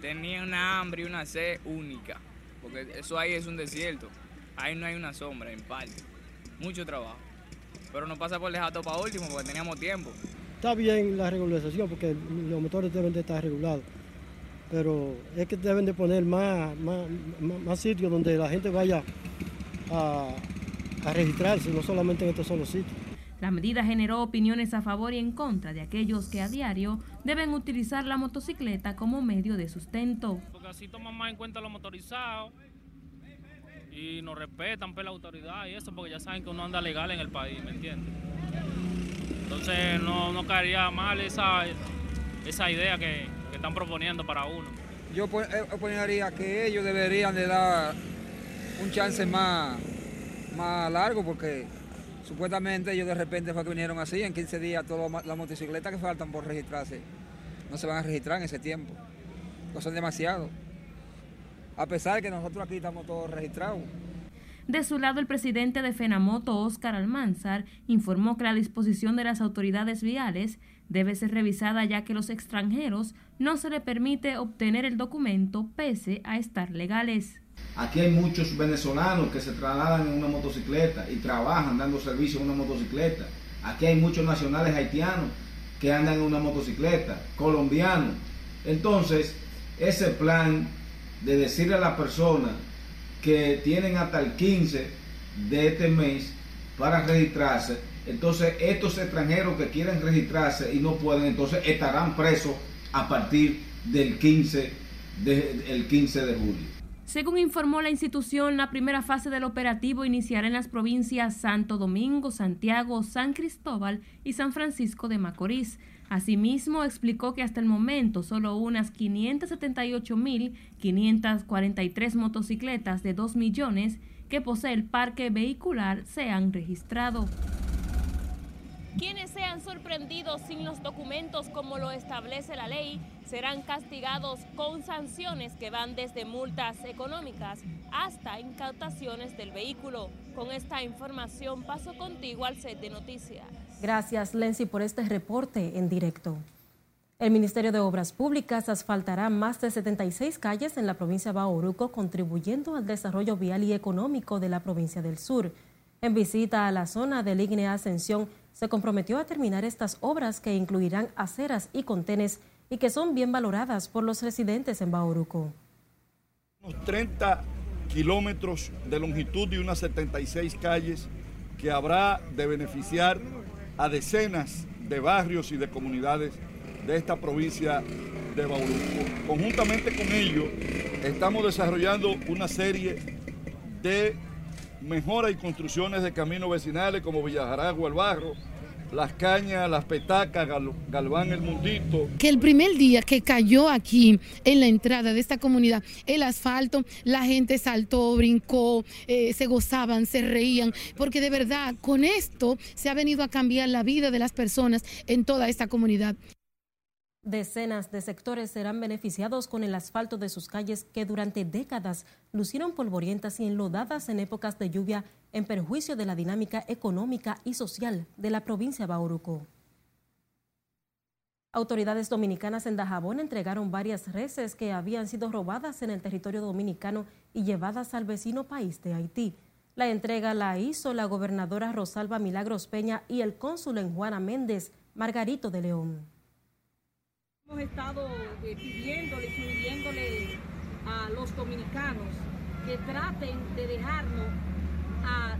Tenía una hambre y una sed única, porque eso ahí es un desierto. Ahí no hay una sombra, en parte. Mucho trabajo. Pero no pasa por dejar todo para último, porque teníamos tiempo. Está bien la regularización, porque los motores deben de estar regulados pero es que deben de poner más, más, sitios donde la gente vaya a, a registrarse, no solamente en estos solos sitios. La medida generó opiniones a favor y en contra de aquellos que a diario deben utilizar la motocicleta como medio de sustento. Porque así toman más en cuenta los motorizados y nos respetan por pues, la autoridad y eso, porque ya saben que uno anda legal en el país, ¿me entiendes? Entonces no, no caería mal esa, esa idea que, que están proponiendo para uno. Yo eh, opinaría que ellos deberían de dar un chance más, más largo porque supuestamente ellos de repente fue que vinieron así, en 15 días todas las motocicletas que faltan por registrarse no se van a registrar en ese tiempo. No son demasiado. A pesar de que nosotros aquí estamos todos registrados. De su lado, el presidente de FENAMOTO, Óscar Almanzar, informó que la disposición de las autoridades viales debe ser revisada ya que los extranjeros no se le permite obtener el documento pese a estar legales. Aquí hay muchos venezolanos que se trasladan en una motocicleta y trabajan dando servicio en una motocicleta. Aquí hay muchos nacionales haitianos que andan en una motocicleta, colombianos. Entonces, ese plan de decirle a la persona que tienen hasta el 15 de este mes para registrarse, entonces estos extranjeros que quieren registrarse y no pueden, entonces estarán presos a partir del 15 de, el 15 de julio. Según informó la institución, la primera fase del operativo iniciará en las provincias Santo Domingo, Santiago, San Cristóbal y San Francisco de Macorís. Asimismo, explicó que hasta el momento solo unas 578.543 motocicletas de 2 millones que posee el parque vehicular se han registrado. Quienes sean sorprendidos sin los documentos como lo establece la ley serán castigados con sanciones que van desde multas económicas hasta incautaciones del vehículo. Con esta información paso contigo al set de noticias. Gracias, Lenzi, por este reporte en directo. El Ministerio de Obras Públicas asfaltará más de 76 calles en la provincia de Bauruco, contribuyendo al desarrollo vial y económico de la provincia del sur. En visita a la zona de Línea Ascensión, se comprometió a terminar estas obras que incluirán aceras y contenes y que son bien valoradas por los residentes en Bauruco. Unos 30 kilómetros de longitud y unas 76 calles que habrá de beneficiar a decenas de barrios y de comunidades de esta provincia de Bauruco. Conjuntamente con ello, estamos desarrollando una serie de mejoras y construcciones de caminos vecinales como Villajaragua, El Barro, las cañas, las petacas, Galván el Mundito. Que el primer día que cayó aquí en la entrada de esta comunidad el asfalto, la gente saltó, brincó, eh, se gozaban, se reían, porque de verdad con esto se ha venido a cambiar la vida de las personas en toda esta comunidad. Decenas de sectores serán beneficiados con el asfalto de sus calles que durante décadas lucieron polvorientas y enlodadas en épocas de lluvia en perjuicio de la dinámica económica y social de la provincia de Bauruco. Autoridades dominicanas en Dajabón entregaron varias reses que habían sido robadas en el territorio dominicano y llevadas al vecino país de Haití. La entrega la hizo la gobernadora Rosalba Milagros Peña y el cónsul en Juana Méndez, Margarito de León. Hemos estado eh, pidiéndole, pidiéndole a los dominicanos que traten de dejarnos a,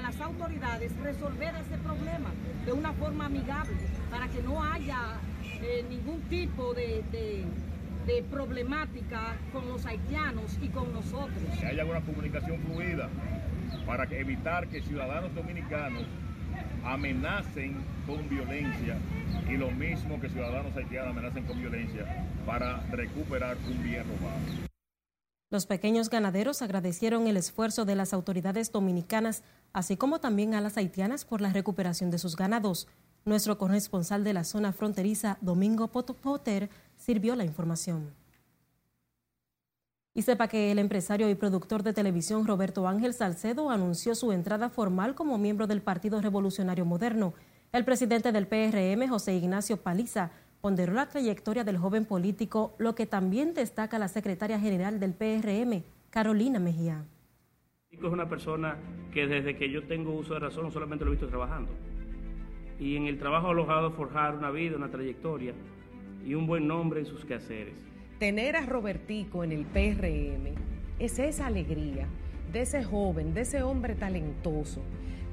las autoridades resolver ese problema de una forma amigable para que no haya eh, ningún tipo de, de, problemática con los haitianos y con nosotros. Que haya una comunicación fluida para evitar que ciudadanos dominicanos amenacen con violencia y lo mismo que ciudadanos haitianos amenacen con violencia para recuperar un bien robado. Los pequeños ganaderos agradecieron el esfuerzo de las autoridades dominicanas, así como también a las haitianas por la recuperación de sus ganados. Nuestro corresponsal de la zona fronteriza, Domingo Potter, sirvió la información. Y sepa que el empresario y productor de televisión Roberto Ángel Salcedo anunció su entrada formal como miembro del Partido Revolucionario Moderno. El presidente del PRM, José Ignacio Paliza, ponderó la trayectoria del joven político, lo que también destaca la secretaria general del PRM, Carolina Mejía. Es una persona que desde que yo tengo uso de razón solamente lo he visto trabajando. Y en el trabajo ha logrado forjar una vida, una trayectoria y un buen nombre en sus quehaceres. Tener a Robertico en el PRM es esa alegría de ese joven, de ese hombre talentoso,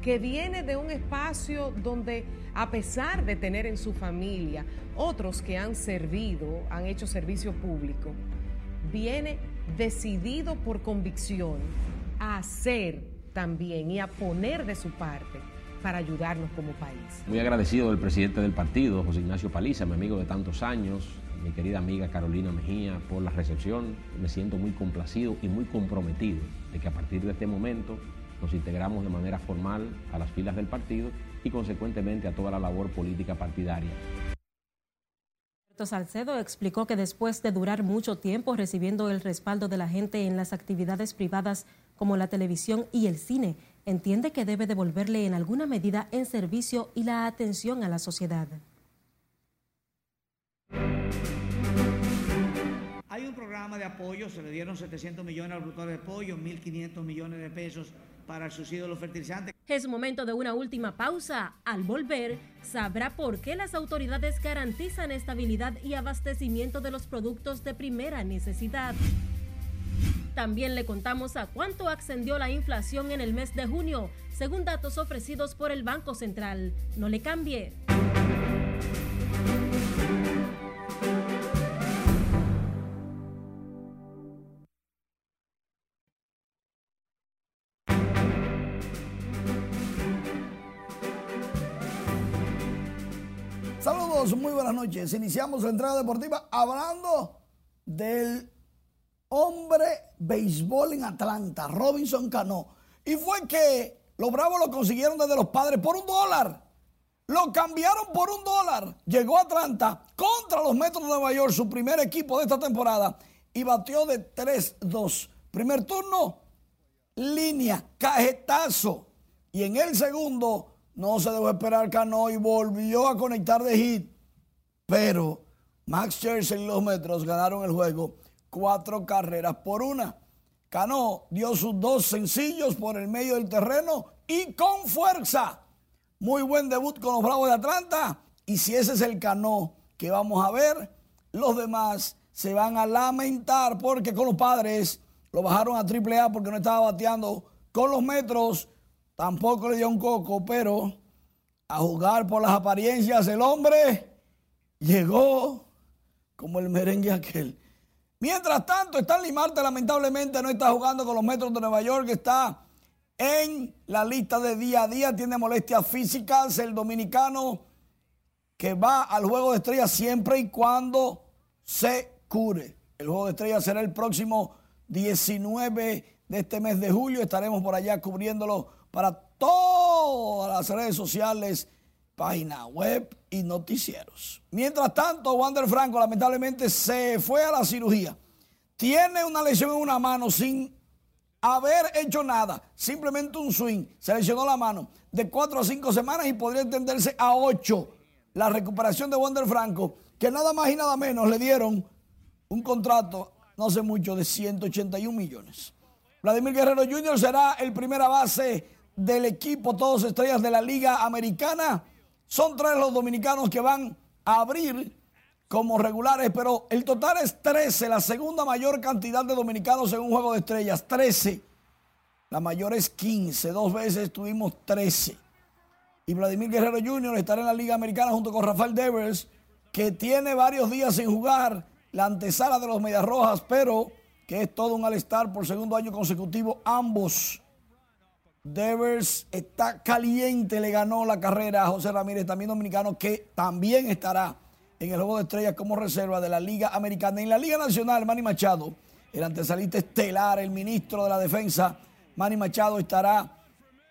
que viene de un espacio donde, a pesar de tener en su familia otros que han servido, han hecho servicio público, viene decidido por convicción a hacer también y a poner de su parte para ayudarnos como país. Muy agradecido del presidente del partido, José Ignacio Paliza, mi amigo de tantos años, mi querida amiga Carolina Mejía, por la recepción. Me siento muy complacido y muy comprometido de que a partir de este momento nos integramos de manera formal a las filas del partido y consecuentemente a toda la labor política partidaria. Salcedo explicó que después de durar mucho tiempo recibiendo el respaldo de la gente en las actividades privadas como la televisión y el cine, entiende que debe devolverle en alguna medida en servicio y la atención a la sociedad. Hay un programa de apoyo, se le dieron 700 millones al productor de pollo, 1.500 millones de pesos para el subsidio de los fertilizantes. Es momento de una última pausa. Al volver, sabrá por qué las autoridades garantizan estabilidad y abastecimiento de los productos de primera necesidad. También le contamos a cuánto ascendió la inflación en el mes de junio, según datos ofrecidos por el Banco Central. No le cambie. Muy buenas noches. Iniciamos la entrada deportiva hablando del hombre béisbol en Atlanta, Robinson Cano. Y fue que los Bravos lo consiguieron desde los padres por un dólar. Lo cambiaron por un dólar. Llegó a Atlanta contra los Metros de Nueva York, su primer equipo de esta temporada, y batió de 3-2. Primer turno, línea, cajetazo. Y en el segundo, no se dejó esperar Cano y volvió a conectar de hit. Pero Max Scherzer y los Metros ganaron el juego cuatro carreras por una. Cano dio sus dos sencillos por el medio del terreno y con fuerza. Muy buen debut con los Bravos de Atlanta. Y si ese es el Cano que vamos a ver, los demás se van a lamentar porque con los padres lo bajaron a AAA porque no estaba bateando con los metros. Tampoco le dio un coco, pero a jugar por las apariencias el hombre llegó como el merengue aquel. Mientras tanto, Stanley Marte lamentablemente no está jugando con los Metros de Nueva York, está en la lista de día a día. Tiene molestias físicas el dominicano que va al juego de estrellas siempre y cuando se cure. El juego de estrellas será el próximo 19 de este mes de julio. Estaremos por allá cubriéndolo para todas las redes sociales, página web y noticieros. Mientras tanto, Wander Franco lamentablemente se fue a la cirugía. Tiene una lesión en una mano sin haber hecho nada, simplemente un swing, se lesionó la mano de cuatro a cinco semanas y podría extenderse a ocho. La recuperación de Wander Franco, que nada más y nada menos le dieron un contrato, no sé mucho, de 181 millones. Vladimir Guerrero Jr. será el primera base del equipo, todos estrellas de la Liga Americana. Son tres los dominicanos que van a abrir como regulares, pero el total es 13, la segunda mayor cantidad de dominicanos en un juego de estrellas, 13. La mayor es 15, dos veces tuvimos 13. Y Vladimir Guerrero Jr. estará en la Liga Americana junto con Rafael Devers, que tiene varios días sin jugar la antesala de los Medias Rojas, pero que es todo un all por segundo año consecutivo, ambos. Devers está caliente, le ganó la carrera a José Ramírez, también dominicano, que también estará en el juego de estrellas como reserva de la Liga Americana. En la Liga Nacional, Manny Machado, el antesalista estelar, el ministro de la Defensa, Manny Machado estará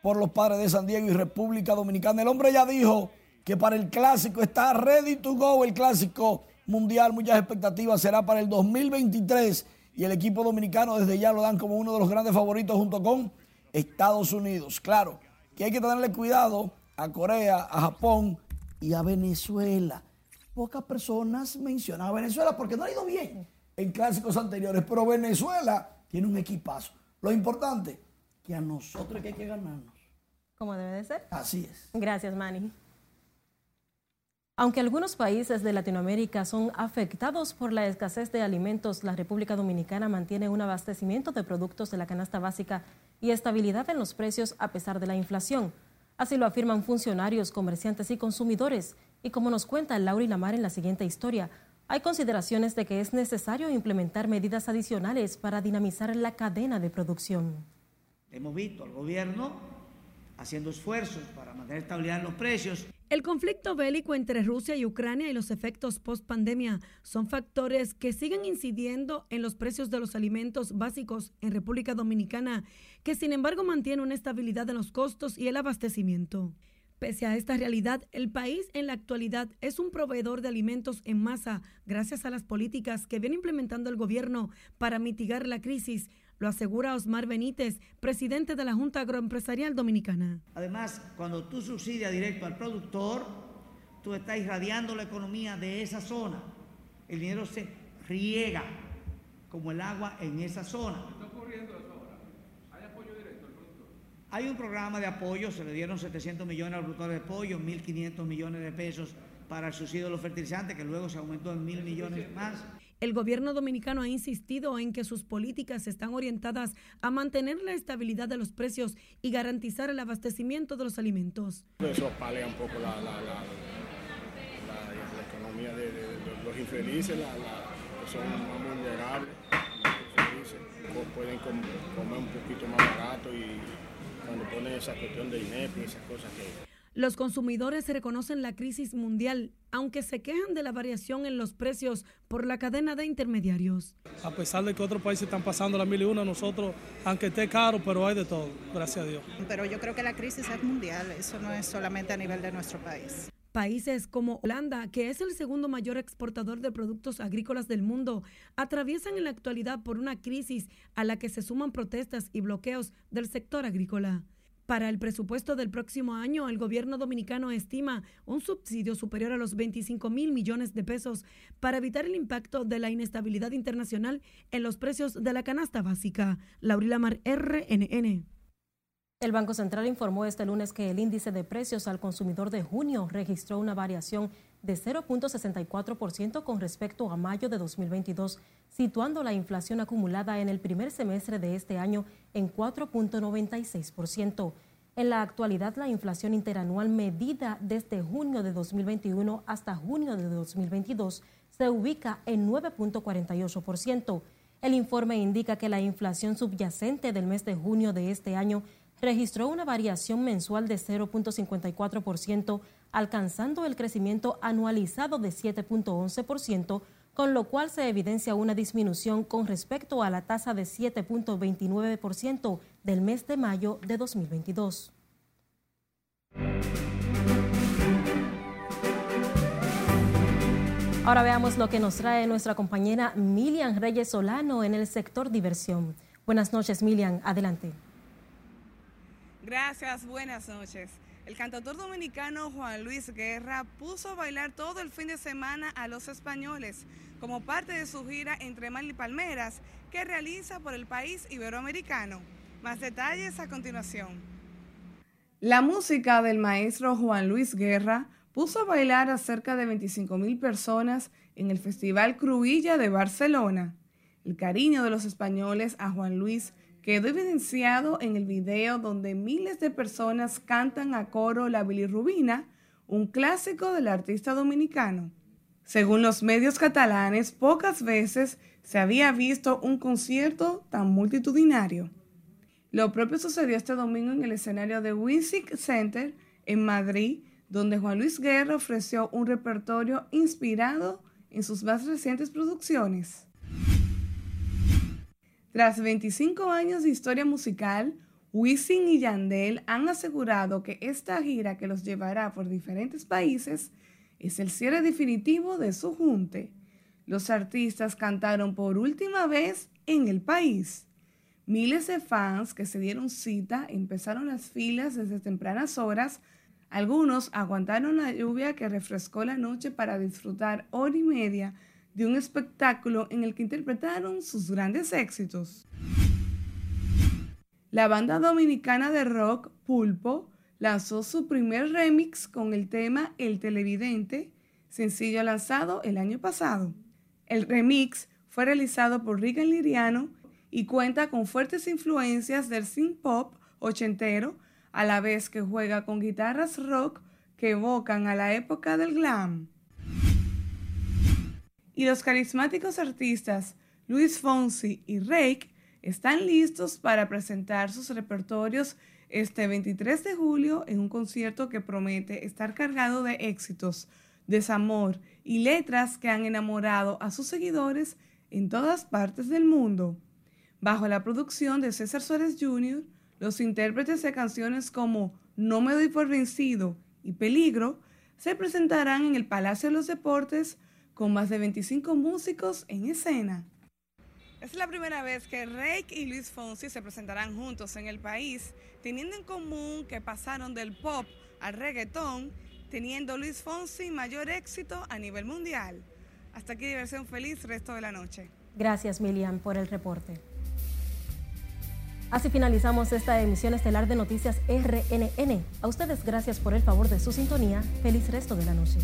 por los padres de San Diego y República Dominicana. El hombre ya dijo que para el clásico está ready to go, el clásico mundial, muchas expectativas, será para el 2023 y el equipo dominicano desde ya lo dan como uno de los grandes favoritos junto con Estados Unidos. Claro que hay que tenerle cuidado a Corea, a Japón y a Venezuela pocas personas mencionan a Venezuela porque no ha ido bien en clásicos anteriores, pero Venezuela tiene un equipazo. Lo importante, que a nosotros que hay que ganarnos. Como debe de ser. Así es. Gracias, Manny. Aunque algunos países de Latinoamérica son afectados por la escasez de alimentos, la República Dominicana mantiene un abastecimiento de productos de la canasta básica y estabilidad en los precios a pesar de la inflación. Así lo afirman funcionarios, comerciantes y consumidores. Y como nos cuenta Laura Lamar en la siguiente historia, hay consideraciones de que es necesario implementar medidas adicionales para dinamizar la cadena de producción. Hemos visto al gobierno haciendo esfuerzos para mantener estabilidad en los precios el conflicto bélico entre Rusia y Ucrania y los efectos post-pandemia son factores que siguen incidiendo en los precios de los alimentos básicos en República Dominicana, que sin embargo mantiene una estabilidad en los costos y el abastecimiento. Pese a esta realidad, el país en la actualidad es un proveedor de alimentos en masa gracias a las políticas que viene implementando el gobierno para mitigar la crisis, lo asegura Osmar Benítez, presidente de la Junta Agroempresarial Dominicana. Además, cuando tú subsidias directo al productor, tú estás irradiando la economía de esa zona. El dinero se riega como el agua en esa zona. ¿Qué está ocurriendo ahora? ¿Hay apoyo directo al productor? Hay un programa de apoyo, se le dieron 700 millones al productor de pollo, 1.500 millones de pesos para el subsidio de los fertilizantes, que luego se aumentó en mil millones más. El gobierno dominicano ha insistido en que sus políticas están orientadas a mantener la estabilidad de los precios y garantizar el abastecimiento de los alimentos. Eso palea un poco la, economía de, los infelices, que son más vulnerables, pueden comer un poquito más barato y cuando ponen esa cuestión de INEP y esas cosas que los consumidores reconocen la crisis mundial, aunque se quejan de la variación en los precios por la cadena de intermediarios. A pesar de que otros países están pasando la mil y una, nosotros, aunque esté caro, pero hay de todo, gracias a Dios. Pero yo creo que la crisis es mundial, eso no es solamente a nivel de nuestro país. Países como Holanda, que es el segundo mayor exportador de productos agrícolas del mundo, atraviesan en la actualidad por una crisis a la que se suman protestas y bloqueos del sector agrícola. Para el presupuesto del próximo año, el gobierno dominicano estima un subsidio superior a los 25 mil millones de pesos para evitar el impacto de la inestabilidad internacional en los precios de la canasta básica. Laurila Mar, RNN. El Banco Central informó este lunes que el índice de precios al consumidor de junio registró una variación de 0.64% con respecto a mayo de 2022, situando la inflación acumulada en el primer semestre de este año en 4.96%. En la actualidad, la inflación interanual medida desde junio de 2021 hasta junio de 2022 se ubica en 9.48%. El informe indica que la inflación subyacente del mes de junio de este año registró una variación mensual de 0.54%, alcanzando el crecimiento anualizado de 7.11%, con lo cual se evidencia una disminución con respecto a la tasa de 7.29% del mes de mayo de 2022. Ahora veamos lo que nos trae nuestra compañera Milian Reyes Solano en el sector diversión. Buenas noches, Milian. Adelante. Gracias, buenas noches. El cantautor dominicano Juan Luis Guerra puso a bailar todo el fin de semana a los españoles como parte de su gira entre Mal y Palmeras que realiza por el país iberoamericano. Más detalles a continuación. La música del maestro Juan Luis Guerra puso a bailar a cerca de 25 mil personas en el Festival Cruilla de Barcelona. El cariño de los españoles a Juan Luis quedó evidenciado en el video donde miles de personas cantan a coro la bilirrubina, un clásico del artista dominicano. Según los medios catalanes, pocas veces se había visto un concierto tan multitudinario. Lo propio sucedió este domingo en el escenario de Winsick Center en Madrid, donde Juan Luis Guerra ofreció un repertorio inspirado en sus más recientes producciones. Tras 25 años de historia musical, Wisin y Yandel han asegurado que esta gira que los llevará por diferentes países es el cierre definitivo de su junte. Los artistas cantaron por última vez en el país. Miles de fans que se dieron cita empezaron las filas desde tempranas horas algunos aguantaron la lluvia que refrescó la noche para disfrutar hora y media de un espectáculo en el que interpretaron sus grandes éxitos. La banda dominicana de rock Pulpo lanzó su primer remix con el tema El Televidente, sencillo lanzado el año pasado. El remix fue realizado por Regan Liriano y cuenta con fuertes influencias del synth pop ochentero a la vez que juega con guitarras rock que evocan a la época del glam. Y los carismáticos artistas Luis Fonsi y Rake están listos para presentar sus repertorios este 23 de julio en un concierto que promete estar cargado de éxitos, desamor y letras que han enamorado a sus seguidores en todas partes del mundo. Bajo la producción de César Suárez Jr., los intérpretes de canciones como No me doy por vencido y Peligro se presentarán en el Palacio de los Deportes con más de 25 músicos en escena. Es la primera vez que Rake y Luis Fonsi se presentarán juntos en el país, teniendo en común que pasaron del pop al reggaetón, teniendo Luis Fonsi mayor éxito a nivel mundial. Hasta aquí diversión feliz resto de la noche. Gracias Milian por el reporte. Así finalizamos esta emisión estelar de Noticias RNN. A ustedes gracias por el favor de su sintonía. Feliz resto de la noche.